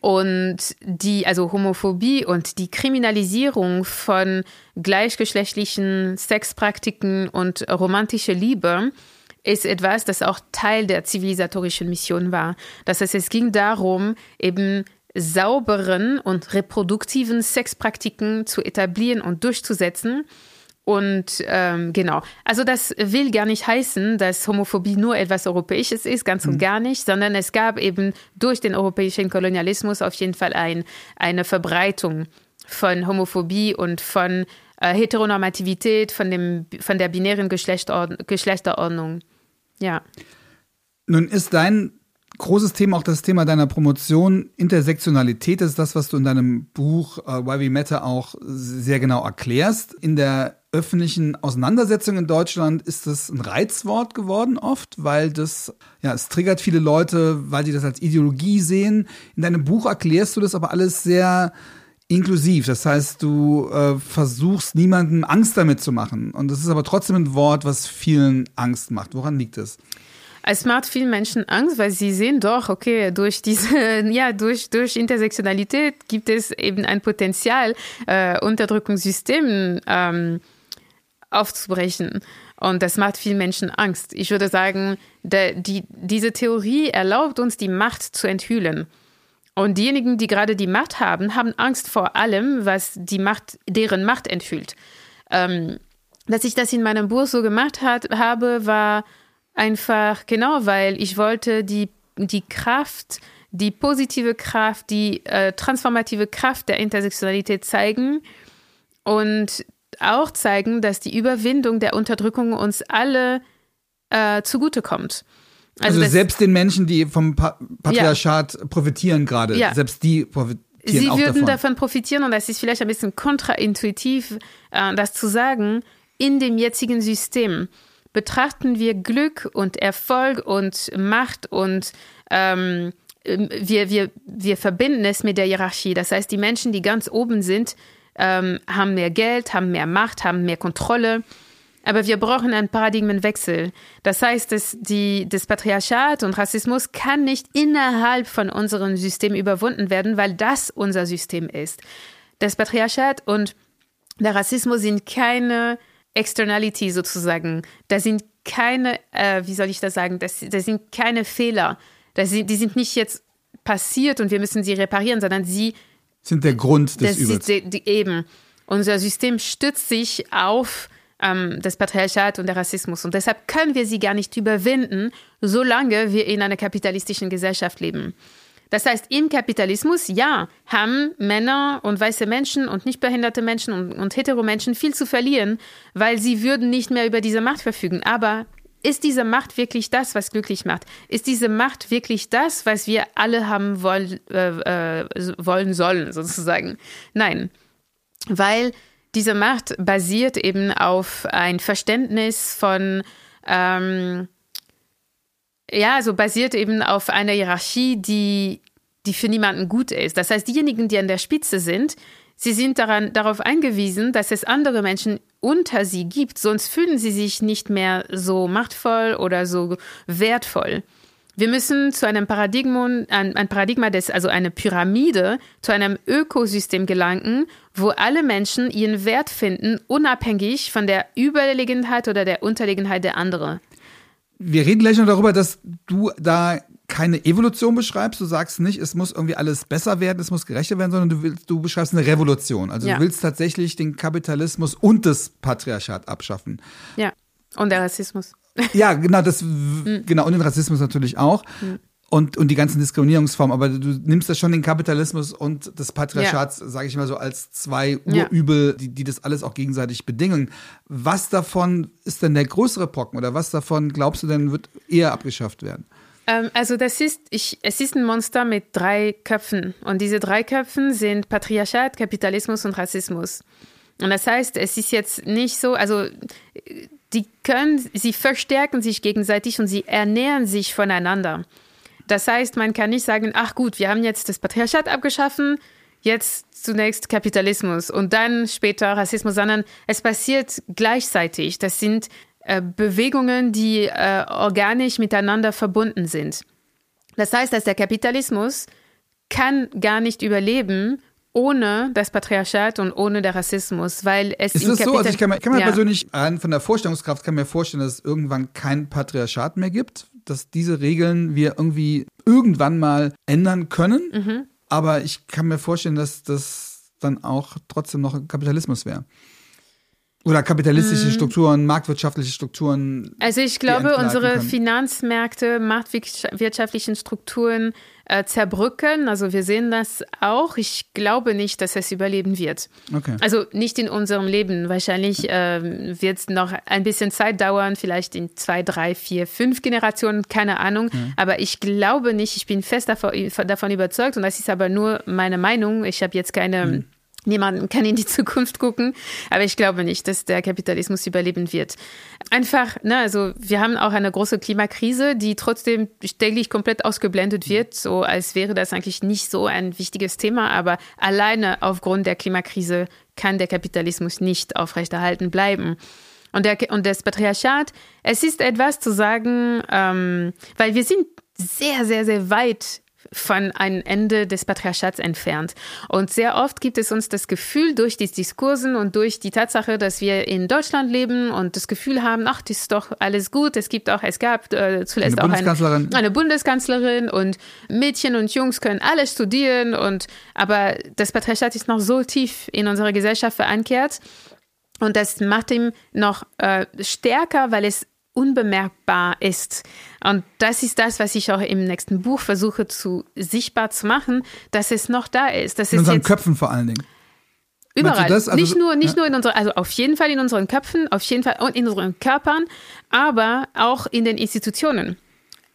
Und die, also Homophobie und die Kriminalisierung von gleichgeschlechtlichen Sexpraktiken und romantische Liebe ist etwas, das auch Teil der zivilisatorischen Mission war. Das heißt, es ging darum, eben sauberen und reproduktiven Sexpraktiken zu etablieren und durchzusetzen und ähm, genau, also das will gar nicht heißen, dass Homophobie nur etwas Europäisches ist, ganz und mhm. gar nicht, sondern es gab eben durch den europäischen Kolonialismus auf jeden Fall ein, eine Verbreitung von Homophobie und von äh, Heteronormativität, von, dem, von der binären Geschlechterordnung. Ja. Nun ist dein großes Thema auch das Thema deiner Promotion Intersektionalität. Das ist das, was du in deinem Buch uh, Why We Matter auch sehr genau erklärst. In der öffentlichen Auseinandersetzung in Deutschland ist das ein Reizwort geworden oft, weil das, ja, es triggert viele Leute, weil sie das als Ideologie sehen. In deinem Buch erklärst du das aber alles sehr inklusiv. Das heißt, du äh, versuchst niemandem Angst damit zu machen. Und das ist aber trotzdem ein Wort, was vielen Angst macht. Woran liegt es? Es macht vielen Menschen Angst, weil sie sehen doch, okay, durch diese, ja, durch, durch Intersektionalität gibt es eben ein Potenzial, äh, Unterdrückungssystemen ähm, aufzubrechen. Und das macht vielen Menschen Angst. Ich würde sagen, der, die, diese Theorie erlaubt uns, die Macht zu enthüllen. Und diejenigen, die gerade die Macht haben, haben Angst vor allem, was die Macht, deren Macht enthüllt. Ähm, dass ich das in meinem Buch so gemacht hat, habe, war einfach genau, weil ich wollte die, die Kraft, die positive Kraft, die äh, transformative Kraft der Intersektionalität zeigen und auch zeigen, dass die Überwindung der Unterdrückung uns alle äh, zugutekommt. Also, also selbst den Menschen, die vom pa Patriarchat ja. profitieren gerade, ja. selbst die profitieren Sie auch würden davon. davon profitieren und das ist vielleicht ein bisschen kontraintuitiv, äh, das zu sagen, in dem jetzigen System betrachten wir Glück und Erfolg und Macht und ähm, wir, wir, wir verbinden es mit der Hierarchie. Das heißt, die Menschen, die ganz oben sind, ähm, haben mehr Geld, haben mehr Macht, haben mehr Kontrolle. Aber wir brauchen einen Paradigmenwechsel. Das heißt, dass die, das Patriarchat und Rassismus kann nicht innerhalb von unserem System überwunden werden, weil das unser System ist. Das Patriarchat und der Rassismus sind keine Externality sozusagen. Das sind keine, äh, wie soll ich das sagen, das, das sind keine Fehler. Das sind, die sind nicht jetzt passiert und wir müssen sie reparieren, sondern sie sind der Grund des Übels. eben. Unser System stützt sich auf ähm, das Patriarchat und der Rassismus. Und deshalb können wir sie gar nicht überwinden, solange wir in einer kapitalistischen Gesellschaft leben. Das heißt, im Kapitalismus, ja, haben Männer und weiße Menschen und nicht behinderte Menschen und, und Heteromenschen viel zu verlieren, weil sie würden nicht mehr über diese Macht verfügen. Aber ist diese Macht wirklich das, was glücklich macht? Ist diese Macht wirklich das, was wir alle haben wollen, äh, äh, wollen sollen, sozusagen? Nein, weil diese Macht basiert eben auf ein Verständnis von ähm, ja, also basiert eben auf einer Hierarchie, die, die für niemanden gut ist. Das heißt, diejenigen, die an der Spitze sind, sie sind daran, darauf eingewiesen, dass es andere Menschen unter sie gibt, sonst fühlen sie sich nicht mehr so machtvoll oder so wertvoll. Wir müssen zu einem Paradigma, ein, ein Paradigma des, also eine Pyramide, zu einem Ökosystem gelangen, wo alle Menschen ihren Wert finden, unabhängig von der Überlegenheit oder der Unterlegenheit der anderen. Wir reden gleich noch darüber, dass du da keine Evolution beschreibst. Du sagst nicht, es muss irgendwie alles besser werden, es muss gerechter werden, sondern du willst, du beschreibst eine Revolution. Also ja. du willst tatsächlich den Kapitalismus und das Patriarchat abschaffen. Ja. Und der Rassismus. Ja, genau, das, mhm. genau, und den Rassismus natürlich auch. Mhm und, und die ganzen Diskriminierungsformen, aber du nimmst ja schon den Kapitalismus und das Patriarchat, ja. sage ich mal so, als zwei Urübel, ja. die, die das alles auch gegenseitig bedingen. Was davon ist denn der größere Brocken oder was davon glaubst du denn wird eher abgeschafft werden? Ähm, also das ist, ich, es ist ein Monster mit drei Köpfen und diese drei Köpfen sind Patriarchat, Kapitalismus und Rassismus. Und das heißt, es ist jetzt nicht so, also die können, sie verstärken sich gegenseitig und sie ernähren sich voneinander. Das heißt, man kann nicht sagen, ach gut, wir haben jetzt das Patriarchat abgeschaffen, jetzt zunächst Kapitalismus und dann später Rassismus, sondern es passiert gleichzeitig. Das sind äh, Bewegungen, die äh, organisch miteinander verbunden sind. Das heißt, dass der Kapitalismus kann gar nicht überleben ohne das Patriarchat und ohne der Rassismus, weil es ist es so, also ich kann mir, kann mir ja. persönlich rein von der Vorstellungskraft kann mir vorstellen, dass es irgendwann kein Patriarchat mehr gibt, dass diese Regeln wir irgendwie irgendwann mal ändern können. Mhm. Aber ich kann mir vorstellen, dass das dann auch trotzdem noch Kapitalismus wäre. Oder kapitalistische mhm. Strukturen, marktwirtschaftliche Strukturen. Also ich glaube, unsere können. Finanzmärkte, marktwirtschaftlichen Strukturen äh, zerbrücken. Also wir sehen das auch. Ich glaube nicht, dass es überleben wird. Okay. Also nicht in unserem Leben. Wahrscheinlich äh, wird es noch ein bisschen Zeit dauern, vielleicht in zwei, drei, vier, fünf Generationen, keine Ahnung. Mhm. Aber ich glaube nicht, ich bin fest davon, davon überzeugt und das ist aber nur meine Meinung. Ich habe jetzt keine. Mhm Niemand kann in die Zukunft gucken, aber ich glaube nicht, dass der Kapitalismus überleben wird. Einfach, ne, also wir haben auch eine große Klimakrise, die trotzdem täglich komplett ausgeblendet wird, so als wäre das eigentlich nicht so ein wichtiges Thema, aber alleine aufgrund der Klimakrise kann der Kapitalismus nicht aufrechterhalten bleiben. Und, der, und das Patriarchat, es ist etwas zu sagen, ähm, weil wir sind sehr, sehr, sehr weit von einem Ende des Patriarchats entfernt. Und sehr oft gibt es uns das Gefühl durch die Diskursen und durch die Tatsache, dass wir in Deutschland leben und das Gefühl haben, ach, das ist doch alles gut. Es gibt auch, es gab äh, zuletzt eine auch eine, eine, Bundeskanzlerin und Mädchen und Jungs können alle studieren und aber das Patriarchat ist noch so tief in unserer Gesellschaft verankert. Und das macht ihn noch äh, stärker, weil es unbemerkbar ist. Und das ist das, was ich auch im nächsten Buch versuche zu sichtbar zu machen, dass es noch da ist. Dass in unseren Köpfen vor allen Dingen. Überall. Also, nicht nur, nicht ja. nur in unseren, also auf jeden Fall in unseren Köpfen, auf jeden Fall und in unseren Körpern, aber auch in den Institutionen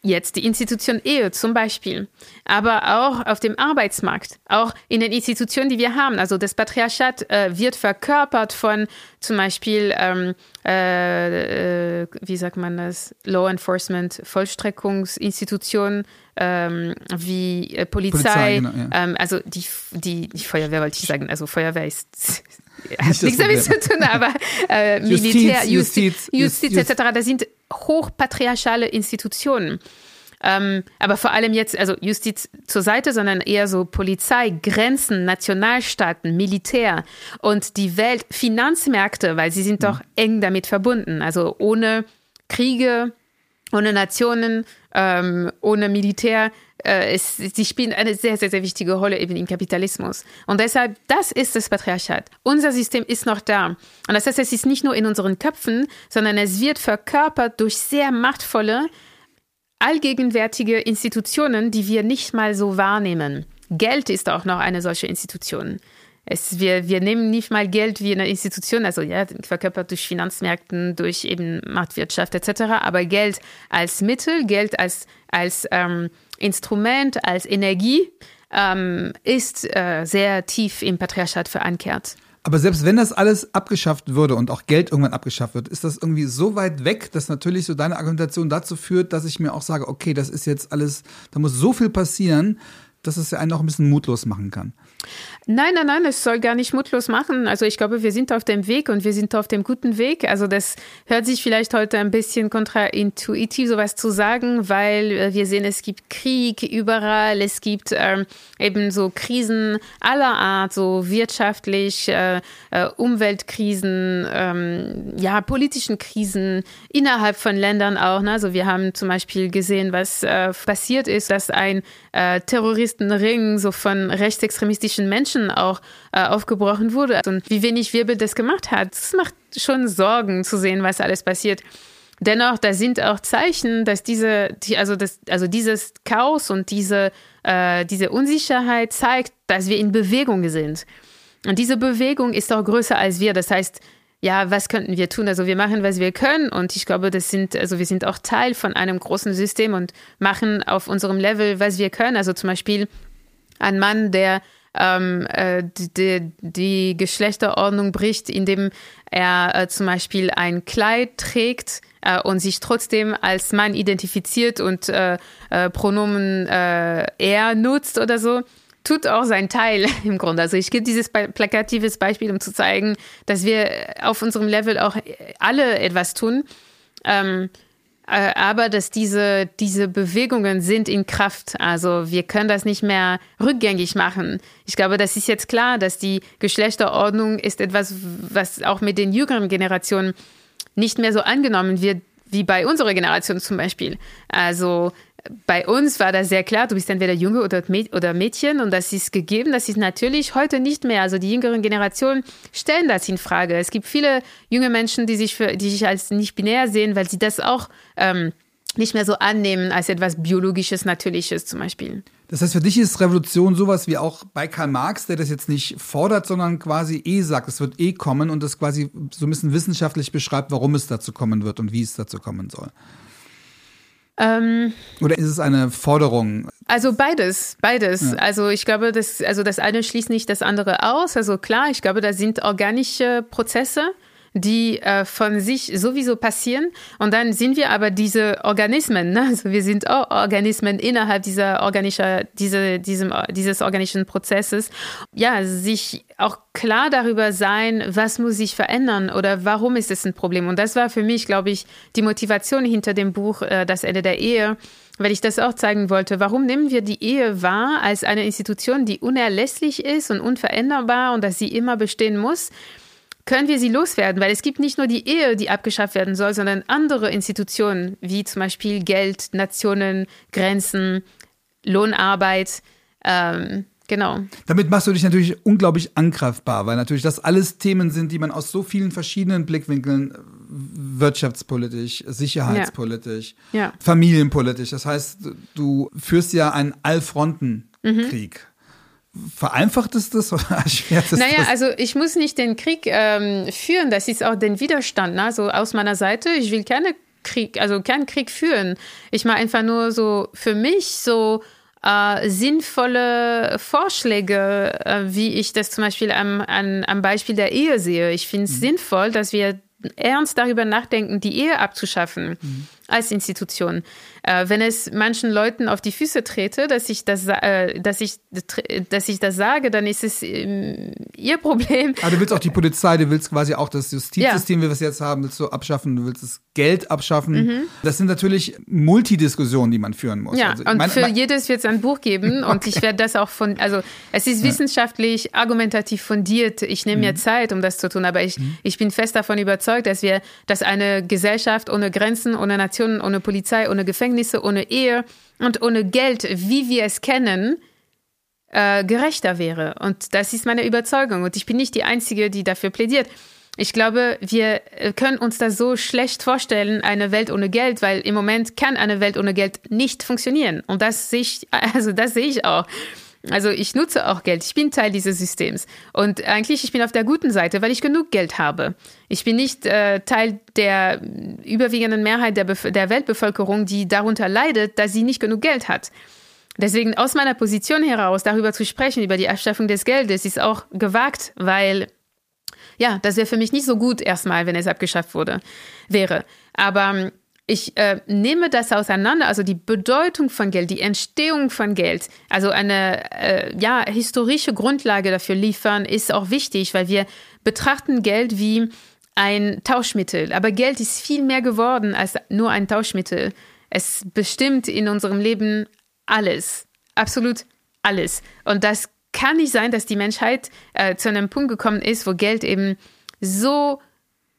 jetzt die Institution Ehe zum Beispiel, aber auch auf dem Arbeitsmarkt, auch in den Institutionen, die wir haben. Also das Patriarchat äh, wird verkörpert von zum Beispiel, ähm, äh, äh, wie sagt man das, Law Enforcement, Vollstreckungsinstitutionen ähm, wie äh, Polizei, Polizei genau, ja. ähm, also die, die, die Feuerwehr wollte ich sagen, also Feuerwehr ist hat nichts damit zu tun, aber äh, Militär, Justiz, Justiz, Justiz, Justiz etc., das sind hochpatriarchale Institutionen. Ähm, aber vor allem jetzt, also Justiz zur Seite, sondern eher so Polizei, Grenzen, Nationalstaaten, Militär und die Welt, Finanzmärkte, weil sie sind doch eng damit verbunden. Also ohne Kriege, ohne Nationen, ähm, ohne Militär. Äh, es, sie spielen eine sehr, sehr, sehr wichtige Rolle eben im Kapitalismus. Und deshalb, das ist das Patriarchat. Unser System ist noch da. Und das heißt, es ist nicht nur in unseren Köpfen, sondern es wird verkörpert durch sehr machtvolle, allgegenwärtige Institutionen, die wir nicht mal so wahrnehmen. Geld ist auch noch eine solche Institution. Es, wir, wir nehmen nicht mal Geld wie eine Institution, also ja, verkörpert durch Finanzmärkten, durch eben Marktwirtschaft etc., aber Geld als Mittel, Geld als, als ähm, Instrument, als Energie ähm, ist äh, sehr tief im Patriarchat verankert. Aber selbst wenn das alles abgeschafft würde und auch Geld irgendwann abgeschafft wird, ist das irgendwie so weit weg, dass natürlich so deine Argumentation dazu führt, dass ich mir auch sage, okay, das ist jetzt alles, da muss so viel passieren, dass es ja einen auch ein bisschen mutlos machen kann. Nein, nein, nein, es soll gar nicht mutlos machen. Also ich glaube, wir sind auf dem Weg und wir sind auf dem guten Weg. Also das hört sich vielleicht heute ein bisschen kontraintuitiv, sowas zu sagen, weil äh, wir sehen, es gibt Krieg überall, es gibt ähm, eben so Krisen aller Art, so wirtschaftlich, äh, äh, Umweltkrisen, ähm, ja, politischen Krisen innerhalb von Ländern auch. Ne? Also wir haben zum Beispiel gesehen, was äh, passiert ist, dass ein äh, Terroristenring so von rechtsextremistischen Menschen auch äh, aufgebrochen wurde. Und wie wenig Wirbel das gemacht hat, das macht schon Sorgen zu sehen, was alles passiert. Dennoch, da sind auch Zeichen, dass diese, die, also, das, also dieses Chaos und diese, äh, diese Unsicherheit zeigt, dass wir in Bewegung sind. Und diese Bewegung ist auch größer als wir. Das heißt, ja, was könnten wir tun? Also wir machen, was wir können und ich glaube, das sind, also wir sind auch Teil von einem großen System und machen auf unserem Level, was wir können. Also zum Beispiel ein Mann, der ähm, äh, die, die Geschlechterordnung bricht, indem er äh, zum Beispiel ein Kleid trägt äh, und sich trotzdem als Mann identifiziert und äh, äh, Pronomen äh, er nutzt oder so tut auch sein Teil im Grunde. Also ich gebe dieses plakatives Beispiel, um zu zeigen, dass wir auf unserem Level auch alle etwas tun. Ähm, äh, aber dass diese, diese Bewegungen sind in Kraft. Also wir können das nicht mehr rückgängig machen. Ich glaube, das ist jetzt klar, dass die Geschlechterordnung ist etwas, was auch mit den jüngeren Generationen nicht mehr so angenommen wird, wie bei unserer Generation zum Beispiel. Also bei uns war das sehr klar, du bist entweder Junge oder, Mädchen und das ist gegeben. Das ist natürlich heute nicht mehr. Also die jüngeren Generationen stellen das in Frage. Es gibt viele junge Menschen, die sich, für, die sich als nicht binär sehen, weil sie das auch ähm, nicht mehr so annehmen als etwas Biologisches, Natürliches zum Beispiel. Das heißt, für dich ist Revolution sowas wie auch bei Karl Marx, der das jetzt nicht fordert, sondern quasi eh sagt, es wird eh kommen und das quasi so ein bisschen wissenschaftlich beschreibt, warum es dazu kommen wird und wie es dazu kommen soll. Ähm, Oder ist es eine Forderung? Also beides, beides. Ja. Also ich glaube, das, also das eine schließt nicht das andere aus. Also klar, ich glaube, da sind organische Prozesse die äh, von sich sowieso passieren. Und dann sind wir aber diese Organismen, ne? also wir sind auch Organismen innerhalb dieser organischer, diese, diesem, dieses organischen Prozesses. Ja, sich auch klar darüber sein, was muss sich verändern oder warum ist es ein Problem. Und das war für mich, glaube ich, die Motivation hinter dem Buch äh, Das Ende der Ehe weil ich das auch zeigen wollte. Warum nehmen wir die Ehe wahr als eine Institution, die unerlässlich ist und unveränderbar und dass sie immer bestehen muss? Können wir sie loswerden, weil es gibt nicht nur die Ehe, die abgeschafft werden soll, sondern andere Institutionen, wie zum Beispiel Geld, Nationen, Grenzen, Lohnarbeit. Ähm, genau. Damit machst du dich natürlich unglaublich angreifbar, weil natürlich das alles Themen sind, die man aus so vielen verschiedenen Blickwinkeln wirtschaftspolitisch, sicherheitspolitisch, ja. Ja. familienpolitisch. Das heißt, du führst ja einen Allfrontenkrieg. Mhm. Vereinfacht es das oder erschwert es naja, das? also ich muss nicht den Krieg ähm, führen, das ist auch den Widerstand. Ne? Also aus meiner Seite, ich will keine Krieg, also keinen Krieg führen. Ich mache einfach nur so für mich so äh, sinnvolle Vorschläge, äh, wie ich das zum Beispiel am, an, am Beispiel der Ehe sehe. Ich finde es mhm. sinnvoll, dass wir ernst darüber nachdenken, die Ehe abzuschaffen mhm. als Institution. Äh, wenn es manchen Leuten auf die Füße trete, dass ich das, äh, dass ich, dass ich das sage, dann ist es äh, ihr Problem. Aber du willst auch die Polizei, du willst quasi auch das Justizsystem, ja. wie wir es jetzt haben, willst du abschaffen, du willst das Geld abschaffen. Mhm. Das sind natürlich Multidiskussionen, die man führen muss. Ja, also, und mein, für mein, jedes wird es ein Buch geben okay. und ich werde das auch von, also es ist wissenschaftlich, ja. argumentativ fundiert. Ich nehme mhm. mir Zeit, um das zu tun, aber ich, mhm. ich bin fest davon überzeugt, dass wir, dass eine Gesellschaft ohne Grenzen, ohne Nationen, ohne Polizei, ohne Gefängnisse, ohne Ehe und ohne Geld, wie wir es kennen, äh, gerechter wäre. Und das ist meine Überzeugung. Und ich bin nicht die Einzige, die dafür plädiert. Ich glaube, wir äh, können uns das so schlecht vorstellen, eine Welt ohne Geld, weil im Moment kann eine Welt ohne Geld nicht funktionieren. Und das sehe ich, also das sehe ich auch. Also ich nutze auch Geld. Ich bin Teil dieses Systems. Und eigentlich, ich bin auf der guten Seite, weil ich genug Geld habe. Ich bin nicht äh, Teil der überwiegenden Mehrheit der, der Weltbevölkerung, die darunter leidet, dass sie nicht genug Geld hat. Deswegen aus meiner Position heraus darüber zu sprechen, über die Abschaffung des Geldes, ist auch gewagt, weil ja, das wäre für mich nicht so gut erstmal, wenn es abgeschafft wurde, wäre. Aber ich äh, nehme das auseinander, also die Bedeutung von Geld, die Entstehung von Geld, also eine äh, ja, historische Grundlage dafür liefern, ist auch wichtig, weil wir betrachten Geld wie ein Tauschmittel. Aber Geld ist viel mehr geworden als nur ein Tauschmittel. Es bestimmt in unserem Leben alles, absolut alles. Und das kann nicht sein, dass die Menschheit äh, zu einem Punkt gekommen ist, wo Geld eben so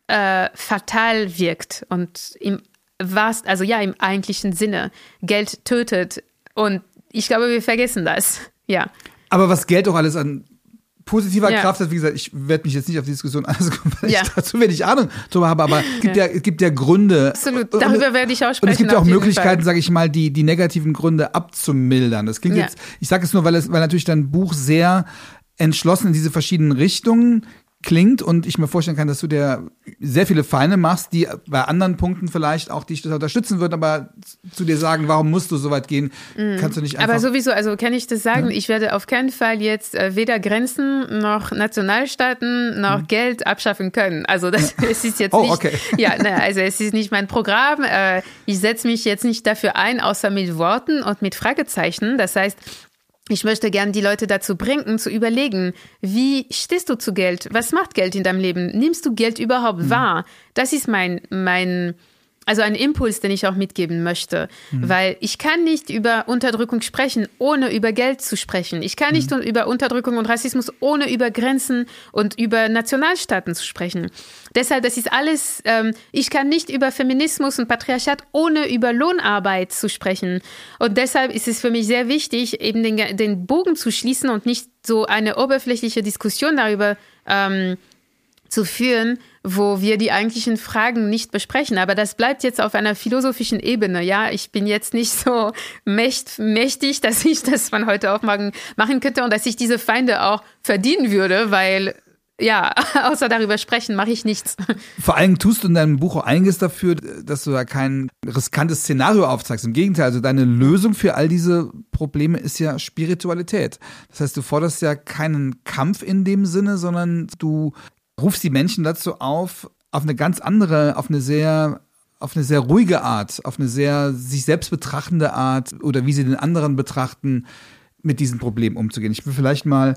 äh, fatal wirkt und im was, also ja, im eigentlichen Sinne Geld tötet. Und ich glaube, wir vergessen das. Ja. Aber was Geld auch alles an positiver ja. Kraft hat, wie gesagt, ich werde mich jetzt nicht auf die Diskussion angucken, weil ja. ich dazu wenig Ahnung drüber habe, aber es gibt ja, ja es gibt ja Gründe. Absolut, darüber werde ich auch sprechen. Und es gibt ja auch Möglichkeiten, sage ich mal, die, die negativen Gründe abzumildern. Das klingt jetzt, ich sage es nur, weil es, weil natürlich dein Buch sehr entschlossen in diese verschiedenen Richtungen klingt und ich mir vorstellen kann, dass du dir sehr viele Feinde machst, die bei anderen Punkten vielleicht auch dich unterstützen würden, aber zu dir sagen, warum musst du so weit gehen, mm. kannst du nicht einfach. Aber sowieso, also kann ich das sagen, ja. ich werde auf keinen Fall jetzt äh, weder Grenzen noch Nationalstaaten noch mhm. Geld abschaffen können. Also das ja. es ist jetzt oh, nicht, okay. ja, ne, also es ist nicht mein Programm. Äh, ich setze mich jetzt nicht dafür ein, außer mit Worten und mit Fragezeichen. Das heißt, ich möchte gerne die Leute dazu bringen, zu überlegen, wie stehst du zu Geld? Was macht Geld in deinem Leben? Nimmst du Geld überhaupt mhm. wahr? Das ist mein, mein, also ein Impuls, den ich auch mitgeben möchte, mhm. weil ich kann nicht über Unterdrückung sprechen, ohne über Geld zu sprechen. Ich kann nicht mhm. über Unterdrückung und Rassismus, ohne über Grenzen und über Nationalstaaten zu sprechen. Deshalb, das ist alles, ähm, ich kann nicht über Feminismus und Patriarchat, ohne über Lohnarbeit zu sprechen. Und deshalb ist es für mich sehr wichtig, eben den, den Bogen zu schließen und nicht so eine oberflächliche Diskussion darüber ähm, zu führen, wo wir die eigentlichen Fragen nicht besprechen. Aber das bleibt jetzt auf einer philosophischen Ebene. Ja, ich bin jetzt nicht so mächt, mächtig, dass ich das von heute auf morgen machen könnte und dass ich diese Feinde auch verdienen würde, weil ja, außer darüber sprechen mache ich nichts. Vor allem tust du in deinem Buch auch einiges dafür, dass du da kein riskantes Szenario aufzeigst. Im Gegenteil, also deine Lösung für all diese Probleme ist ja Spiritualität. Das heißt, du forderst ja keinen Kampf in dem Sinne, sondern du rufst die Menschen dazu auf, auf eine ganz andere, auf eine sehr auf eine sehr ruhige Art, auf eine sehr sich selbst betrachtende Art oder wie sie den anderen betrachten, mit diesen Problemen umzugehen. Ich will vielleicht mal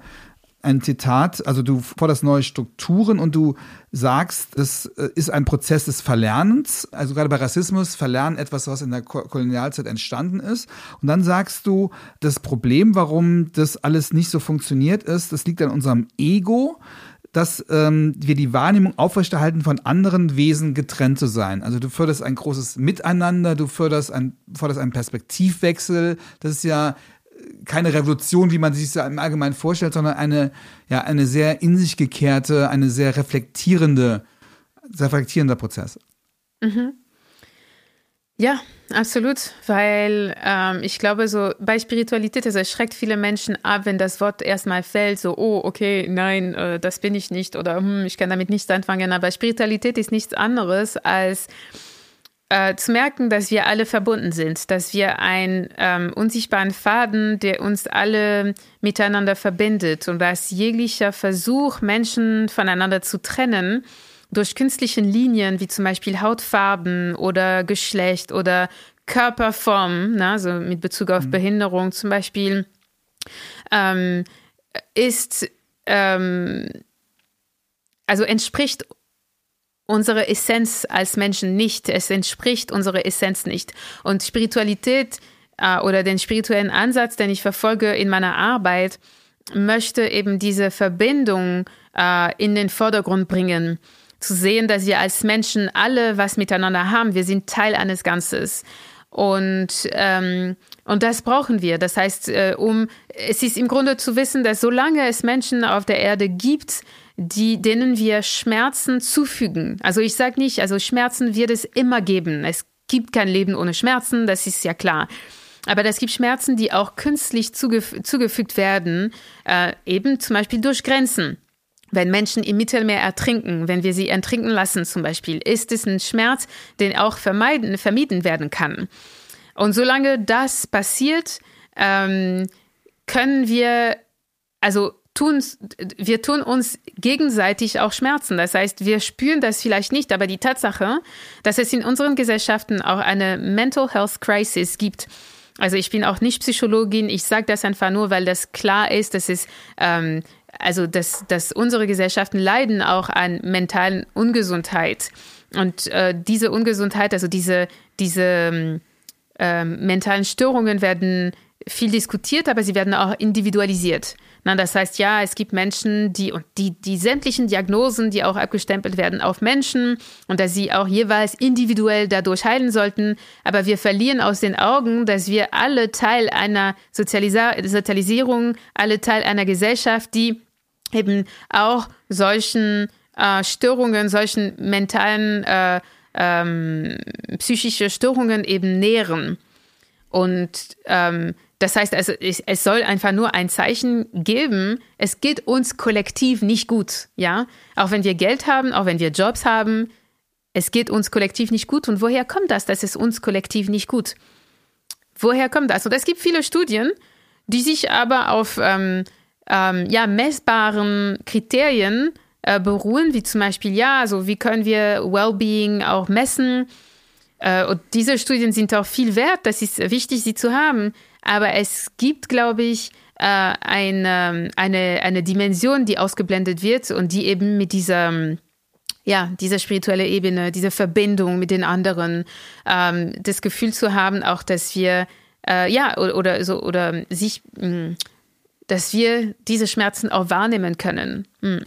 ein Zitat, also du forderst neue Strukturen und du sagst, das äh, ist ein Prozess des Verlernens, also gerade bei Rassismus, verlernen etwas, was in der Kolonialzeit entstanden ist. Und dann sagst du, das Problem, warum das alles nicht so funktioniert ist, das liegt an unserem Ego dass ähm, wir die Wahrnehmung aufrechterhalten, von anderen Wesen getrennt zu sein. Also du förderst ein großes Miteinander, du förderst, ein, förderst einen Perspektivwechsel. Das ist ja keine Revolution, wie man sich das im Allgemeinen vorstellt, sondern eine, ja, eine sehr in sich gekehrte, eine sehr reflektierende, sehr reflektierender Prozess. Mhm. Ja, absolut, weil ähm, ich glaube, so bei Spiritualität, es erschreckt viele Menschen ab, wenn das Wort erstmal fällt, so, oh, okay, nein, äh, das bin ich nicht oder hm, ich kann damit nichts anfangen. Aber Spiritualität ist nichts anderes als äh, zu merken, dass wir alle verbunden sind, dass wir einen ähm, unsichtbaren Faden, der uns alle miteinander verbindet und dass jeglicher Versuch, Menschen voneinander zu trennen, durch künstliche Linien wie zum Beispiel Hautfarben oder Geschlecht oder Körperform, na, also mit Bezug auf mhm. Behinderung zum Beispiel, ähm, ist, ähm, also entspricht unsere Essenz als Menschen nicht. Es entspricht unserer Essenz nicht. Und Spiritualität äh, oder den spirituellen Ansatz, den ich verfolge in meiner Arbeit, möchte eben diese Verbindung äh, in den Vordergrund bringen. Zu sehen, dass wir als Menschen alle was miteinander haben. Wir sind Teil eines Ganzes. Und, ähm, und das brauchen wir. Das heißt, äh, um, es ist im Grunde zu wissen, dass solange es Menschen auf der Erde gibt, die, denen wir Schmerzen zufügen. Also ich sage nicht, also Schmerzen wird es immer geben. Es gibt kein Leben ohne Schmerzen, das ist ja klar. Aber es gibt Schmerzen, die auch künstlich zugef zugefügt werden, äh, eben zum Beispiel durch Grenzen. Wenn Menschen im Mittelmeer ertrinken, wenn wir sie ertrinken lassen zum Beispiel, ist es ein Schmerz, den auch vermeiden, vermieden werden kann. Und solange das passiert, ähm, können wir, also tun, wir tun uns gegenseitig auch Schmerzen. Das heißt, wir spüren das vielleicht nicht, aber die Tatsache, dass es in unseren Gesellschaften auch eine Mental Health Crisis gibt, also ich bin auch nicht Psychologin, ich sage das einfach nur, weil das klar ist, dass es ähm, also dass, dass unsere Gesellschaften leiden auch an mentalen Ungesundheit. Und äh, diese Ungesundheit, also diese, diese äh, mentalen Störungen werden viel diskutiert, aber sie werden auch individualisiert. Na, das heißt, ja, es gibt Menschen, die und die, die sämtlichen Diagnosen, die auch abgestempelt werden auf Menschen und dass sie auch jeweils individuell dadurch heilen sollten. Aber wir verlieren aus den Augen, dass wir alle Teil einer Sozialisa Sozialisierung, alle Teil einer Gesellschaft, die eben auch solchen äh, Störungen, solchen mentalen, äh, ähm, psychische Störungen eben nähren. Und ähm, das heißt also, es soll einfach nur ein Zeichen geben, es geht uns kollektiv nicht gut, ja? Auch wenn wir Geld haben, auch wenn wir Jobs haben, es geht uns kollektiv nicht gut. Und woher kommt das, dass es uns kollektiv nicht gut? Woher kommt das? Und es gibt viele Studien, die sich aber auf ähm, ähm, ja, messbaren Kriterien äh, beruhen, wie zum Beispiel, ja, also wie können wir Wellbeing auch messen? Äh, und diese Studien sind auch viel wert, das ist wichtig, sie zu haben. Aber es gibt, glaube ich, äh, eine, eine, eine Dimension, die ausgeblendet wird und die eben mit dieser, ja, dieser spirituelle Ebene, diese Verbindung mit den anderen, ähm, das Gefühl zu haben, auch, dass wir, äh, ja, oder, oder so, oder sich, mh, mm, dass wir diese Schmerzen auch wahrnehmen können. Mh.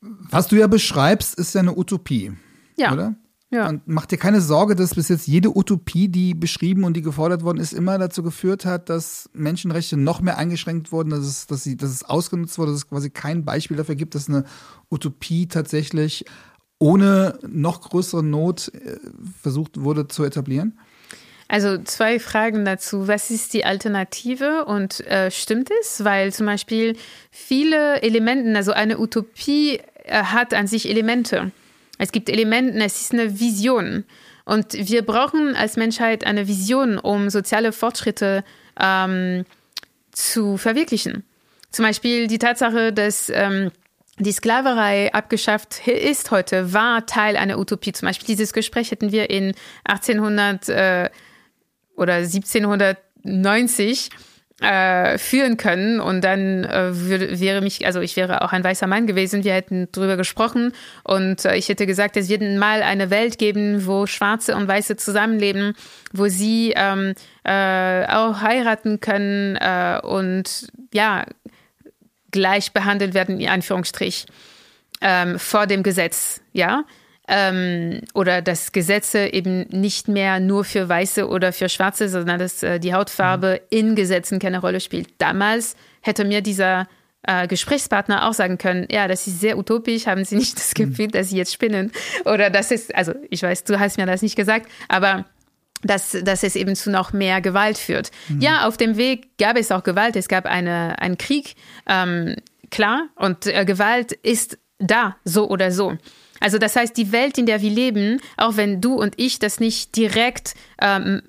Was du ja beschreibst, ist ja eine Utopie. Ja. Oder? Ja. Und mach dir keine Sorge, dass bis jetzt jede Utopie, die beschrieben und die gefordert worden ist, immer dazu geführt hat, dass Menschenrechte noch mehr eingeschränkt wurden, dass es, dass sie, dass es ausgenutzt wurde, dass es quasi kein Beispiel dafür gibt, dass eine Utopie tatsächlich ohne noch größere Not äh, versucht wurde zu etablieren? Also zwei Fragen dazu. Was ist die Alternative und äh, stimmt es? Weil zum Beispiel viele Elemente, also eine Utopie äh, hat an sich Elemente. Es gibt Elemente, es ist eine Vision. Und wir brauchen als Menschheit eine Vision, um soziale Fortschritte ähm, zu verwirklichen. Zum Beispiel die Tatsache, dass ähm, die Sklaverei abgeschafft ist heute, war Teil einer Utopie. Zum Beispiel dieses Gespräch hätten wir in 1800 äh, oder 1790 äh, führen können. Und dann äh, würde, wäre mich, also ich wäre auch ein weißer Mann gewesen, wir hätten drüber gesprochen. Und äh, ich hätte gesagt, es wird mal eine Welt geben, wo Schwarze und Weiße zusammenleben, wo sie ähm, äh, auch heiraten können äh, und ja, gleich behandelt werden, in Anführungsstrich, ähm, vor dem Gesetz, ja ähm, oder dass Gesetze eben nicht mehr nur für Weiße oder für Schwarze, sondern dass äh, die Hautfarbe mhm. in Gesetzen keine Rolle spielt. Damals hätte mir dieser äh, Gesprächspartner auch sagen können, ja, das ist sehr utopisch, haben Sie nicht das mhm. Gefühl, mhm. dass Sie jetzt spinnen? Oder das ist, also ich weiß, du hast mir das nicht gesagt, aber dass, dass es eben zu noch mehr Gewalt führt. Mhm. Ja, auf dem Weg gab es auch Gewalt, es gab eine, einen Krieg, ähm, klar, und äh, Gewalt ist da, so oder so. Also das heißt, die Welt, in der wir leben, auch wenn du und ich das nicht direkt ähm,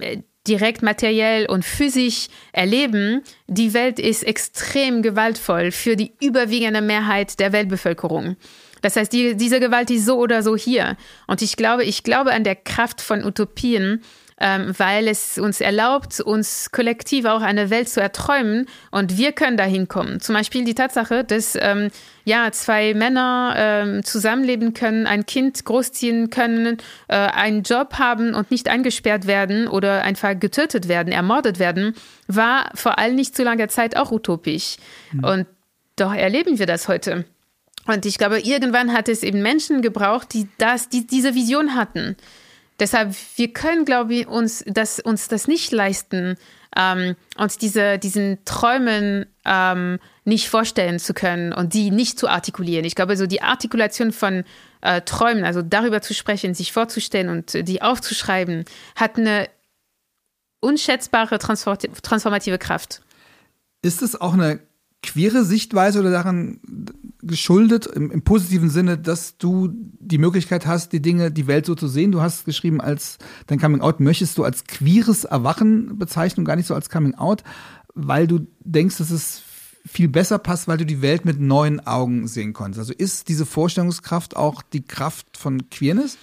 direkt materiell und physisch erleben, die Welt ist extrem gewaltvoll für die überwiegende Mehrheit der Weltbevölkerung. Das heißt, die, diese Gewalt ist so oder so hier. Und ich glaube, ich glaube an der Kraft von Utopien, ähm, weil es uns erlaubt, uns kollektiv auch eine Welt zu erträumen und wir können dahin kommen. Zum Beispiel die Tatsache, dass ähm, ja zwei Männer ähm, zusammenleben können, ein Kind großziehen können, äh, einen Job haben und nicht eingesperrt werden oder einfach getötet werden, ermordet werden, war vor allem nicht zu langer Zeit auch utopisch. Mhm. Und doch erleben wir das heute. Und ich glaube, irgendwann hat es eben Menschen gebraucht, die das, die diese Vision hatten. Deshalb, wir können, glaube ich, uns das, uns das nicht leisten, ähm, uns diese, diesen Träumen ähm, nicht vorstellen zu können und die nicht zu artikulieren. Ich glaube, so die Artikulation von äh, Träumen, also darüber zu sprechen, sich vorzustellen und die aufzuschreiben, hat eine unschätzbare transformative Kraft. Ist es auch eine queere Sichtweise oder daran geschuldet, im, im, positiven Sinne, dass du die Möglichkeit hast, die Dinge, die Welt so zu sehen. Du hast geschrieben, als dein Coming Out möchtest du als queeres Erwachen bezeichnen gar nicht so als Coming Out, weil du denkst, dass es viel besser passt, weil du die Welt mit neuen Augen sehen konntest. Also ist diese Vorstellungskraft auch die Kraft von Queerness?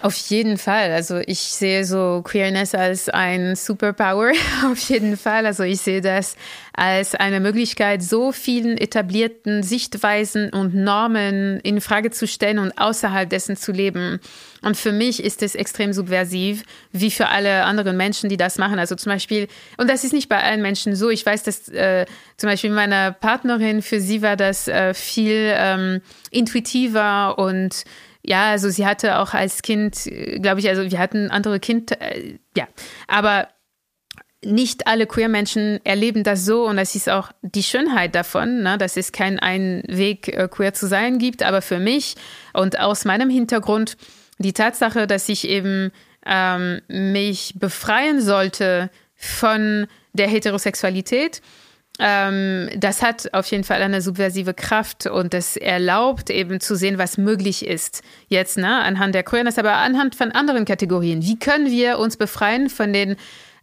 Auf jeden Fall. Also ich sehe so Queerness als ein Superpower. Auf jeden Fall. Also ich sehe das als eine Möglichkeit, so vielen etablierten Sichtweisen und Normen in Frage zu stellen und außerhalb dessen zu leben. Und für mich ist es extrem subversiv, wie für alle anderen Menschen, die das machen. Also zum Beispiel, und das ist nicht bei allen Menschen so. Ich weiß, dass äh, zum Beispiel meine Partnerin, für sie war das äh, viel ähm, intuitiver und ja, also sie hatte auch als Kind, äh, glaube ich, also wir hatten andere Kinder, äh, ja, aber nicht alle Queer-Menschen erleben das so und das ist auch die Schönheit davon, ne, dass es keinen einen Weg, äh, queer zu sein gibt. Aber für mich und aus meinem Hintergrund die Tatsache, dass ich eben ähm, mich befreien sollte von der Heterosexualität ähm, das hat auf jeden Fall eine subversive Kraft und das erlaubt eben zu sehen, was möglich ist. Jetzt, ne, anhand der Queerness, aber anhand von anderen Kategorien. Wie können wir uns befreien von den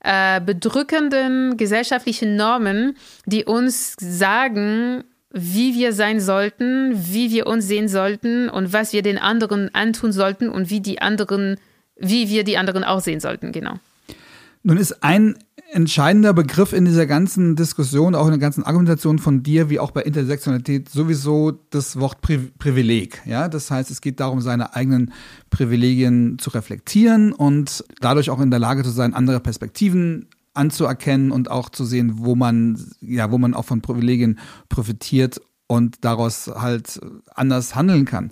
äh, bedrückenden gesellschaftlichen Normen, die uns sagen, wie wir sein sollten, wie wir uns sehen sollten und was wir den anderen antun sollten und wie die anderen, wie wir die anderen auch sehen sollten, genau. Nun ist ein entscheidender Begriff in dieser ganzen Diskussion, auch in der ganzen Argumentation von dir, wie auch bei Intersektionalität, sowieso das Wort Pri Privileg. Ja, das heißt, es geht darum, seine eigenen Privilegien zu reflektieren und dadurch auch in der Lage zu sein, andere Perspektiven anzuerkennen und auch zu sehen, wo man, ja, wo man auch von Privilegien profitiert und daraus halt anders handeln kann.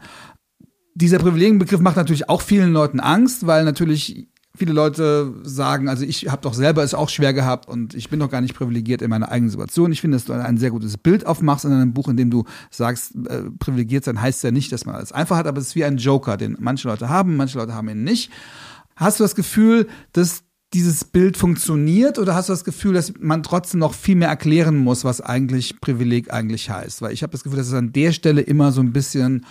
Dieser Privilegienbegriff macht natürlich auch vielen Leuten Angst, weil natürlich viele Leute sagen, also ich habe doch selber es auch schwer gehabt und ich bin doch gar nicht privilegiert in meiner eigenen Situation. Ich finde, dass du ein sehr gutes Bild aufmachst in einem Buch, in dem du sagst, äh, privilegiert sein heißt ja nicht, dass man alles einfach hat, aber es ist wie ein Joker, den manche Leute haben, manche Leute haben ihn nicht. Hast du das Gefühl, dass dieses Bild funktioniert oder hast du das Gefühl, dass man trotzdem noch viel mehr erklären muss, was eigentlich Privileg eigentlich heißt? Weil ich habe das Gefühl, dass es an der Stelle immer so ein bisschen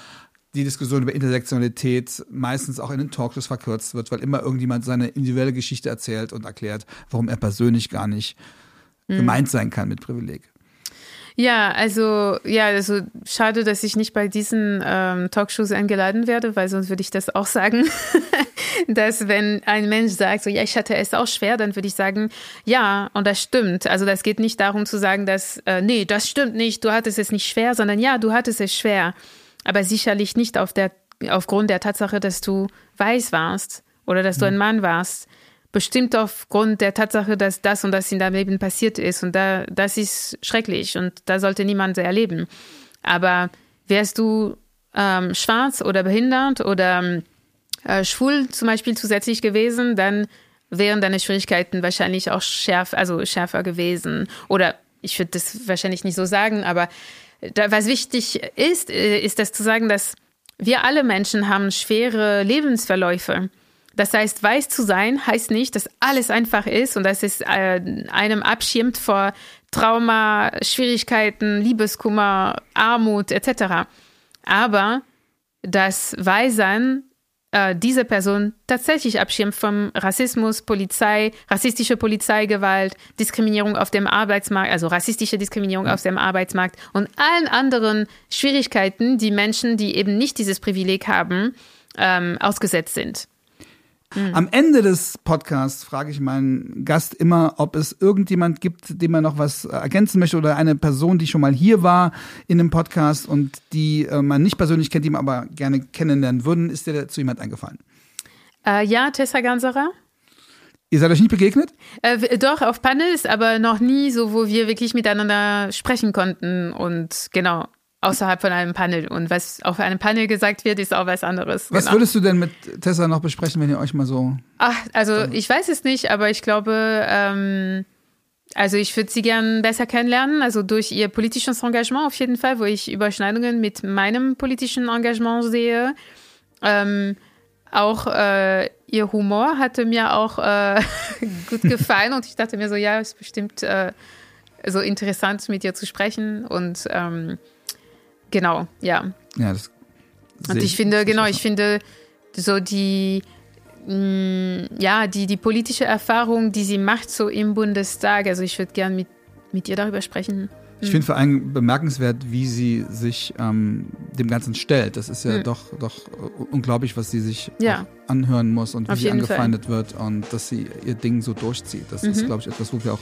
die Diskussion über Intersektionalität meistens auch in den Talkshows verkürzt wird, weil immer irgendjemand seine individuelle Geschichte erzählt und erklärt, warum er persönlich gar nicht mhm. gemeint sein kann mit Privileg. Ja, also ja, also schade, dass ich nicht bei diesen ähm, Talkshows eingeladen werde, weil sonst würde ich das auch sagen, dass wenn ein Mensch sagt, so ja, ich hatte es auch schwer, dann würde ich sagen, ja, und das stimmt. Also das geht nicht darum zu sagen, dass äh, nee, das stimmt nicht, du hattest es nicht schwer, sondern ja, du hattest es schwer aber sicherlich nicht auf der, aufgrund der Tatsache, dass du weiß warst oder dass du ein mhm. Mann warst. Bestimmt aufgrund der Tatsache, dass das und das in deinem Leben passiert ist. Und da, das ist schrecklich und da sollte niemand erleben. Aber wärst du ähm, schwarz oder behindert oder äh, schwul zum Beispiel zusätzlich gewesen, dann wären deine Schwierigkeiten wahrscheinlich auch schärf, also schärfer gewesen. Oder ich würde das wahrscheinlich nicht so sagen, aber da, was wichtig ist, äh, ist das zu sagen, dass wir alle Menschen haben schwere Lebensverläufe. Das heißt, weiß zu sein heißt nicht, dass alles einfach ist und dass es äh, einem abschirmt vor Trauma, Schwierigkeiten, Liebeskummer, Armut etc. Aber das Weisein äh, diese Person tatsächlich abschirmt vom Rassismus, Polizei, rassistische Polizeigewalt, Diskriminierung auf dem Arbeitsmarkt, also rassistische Diskriminierung auf dem Arbeitsmarkt und allen anderen Schwierigkeiten, die Menschen, die eben nicht dieses Privileg haben, ähm, ausgesetzt sind. Mhm. Am Ende des Podcasts frage ich meinen Gast immer, ob es irgendjemand gibt, dem er noch was ergänzen möchte oder eine Person, die schon mal hier war in dem Podcast und die äh, man nicht persönlich kennt, die man aber gerne kennenlernen würden. Ist dir dazu jemand eingefallen? Äh, ja, Tessa Ganserer. Ihr seid euch nicht begegnet? Äh, doch, auf Panels, aber noch nie so, wo wir wirklich miteinander sprechen konnten und genau, außerhalb von einem Panel. Und was auf einem Panel gesagt wird, ist auch was anderes. Was genau. würdest du denn mit Tessa noch besprechen, wenn ihr euch mal so. Ach, also ich weiß es nicht, aber ich glaube, ähm, also ich würde sie gern besser kennenlernen, also durch ihr politisches Engagement auf jeden Fall, wo ich Überschneidungen mit meinem politischen Engagement sehe. Ähm, auch äh, ihr Humor hatte mir auch äh, gut gefallen und ich dachte mir so, ja, ist bestimmt äh, so interessant mit ihr zu sprechen und ähm, genau, ja. Ja, das und ich, finde, genau, ich finde so die mh, mm, ja, die, die politische Erfahrung, die sie macht so im Bundestag, also ich würde gern mit, mit ihr darüber sprechen. Ich finde vor allem bemerkenswert, wie sie sich ähm, dem Ganzen stellt. Das ist ja mhm. doch, doch unglaublich, was sie sich ja. anhören muss und wie sie angefeindet Fall. wird und dass sie ihr Ding so durchzieht. Das mhm. ist, glaube ich, etwas, wo wir auch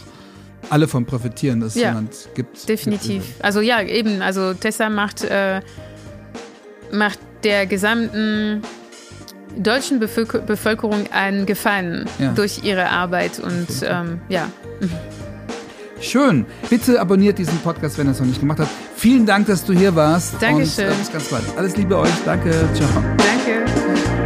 alle von profitieren, dass es ja. jemand gibt. Definitiv. Gibt. Also ja, eben. Also Tessa macht, äh, macht der gesamten deutschen Bevölkerung einen Gefallen ja. durch ihre Arbeit und ähm, ja. Schön. Bitte abonniert diesen Podcast, wenn ihr es noch nicht gemacht habt. Vielen Dank, dass du hier warst. Dankeschön. Und, äh, bis ganz bald. Alles Liebe euch. Danke. Ciao. Danke.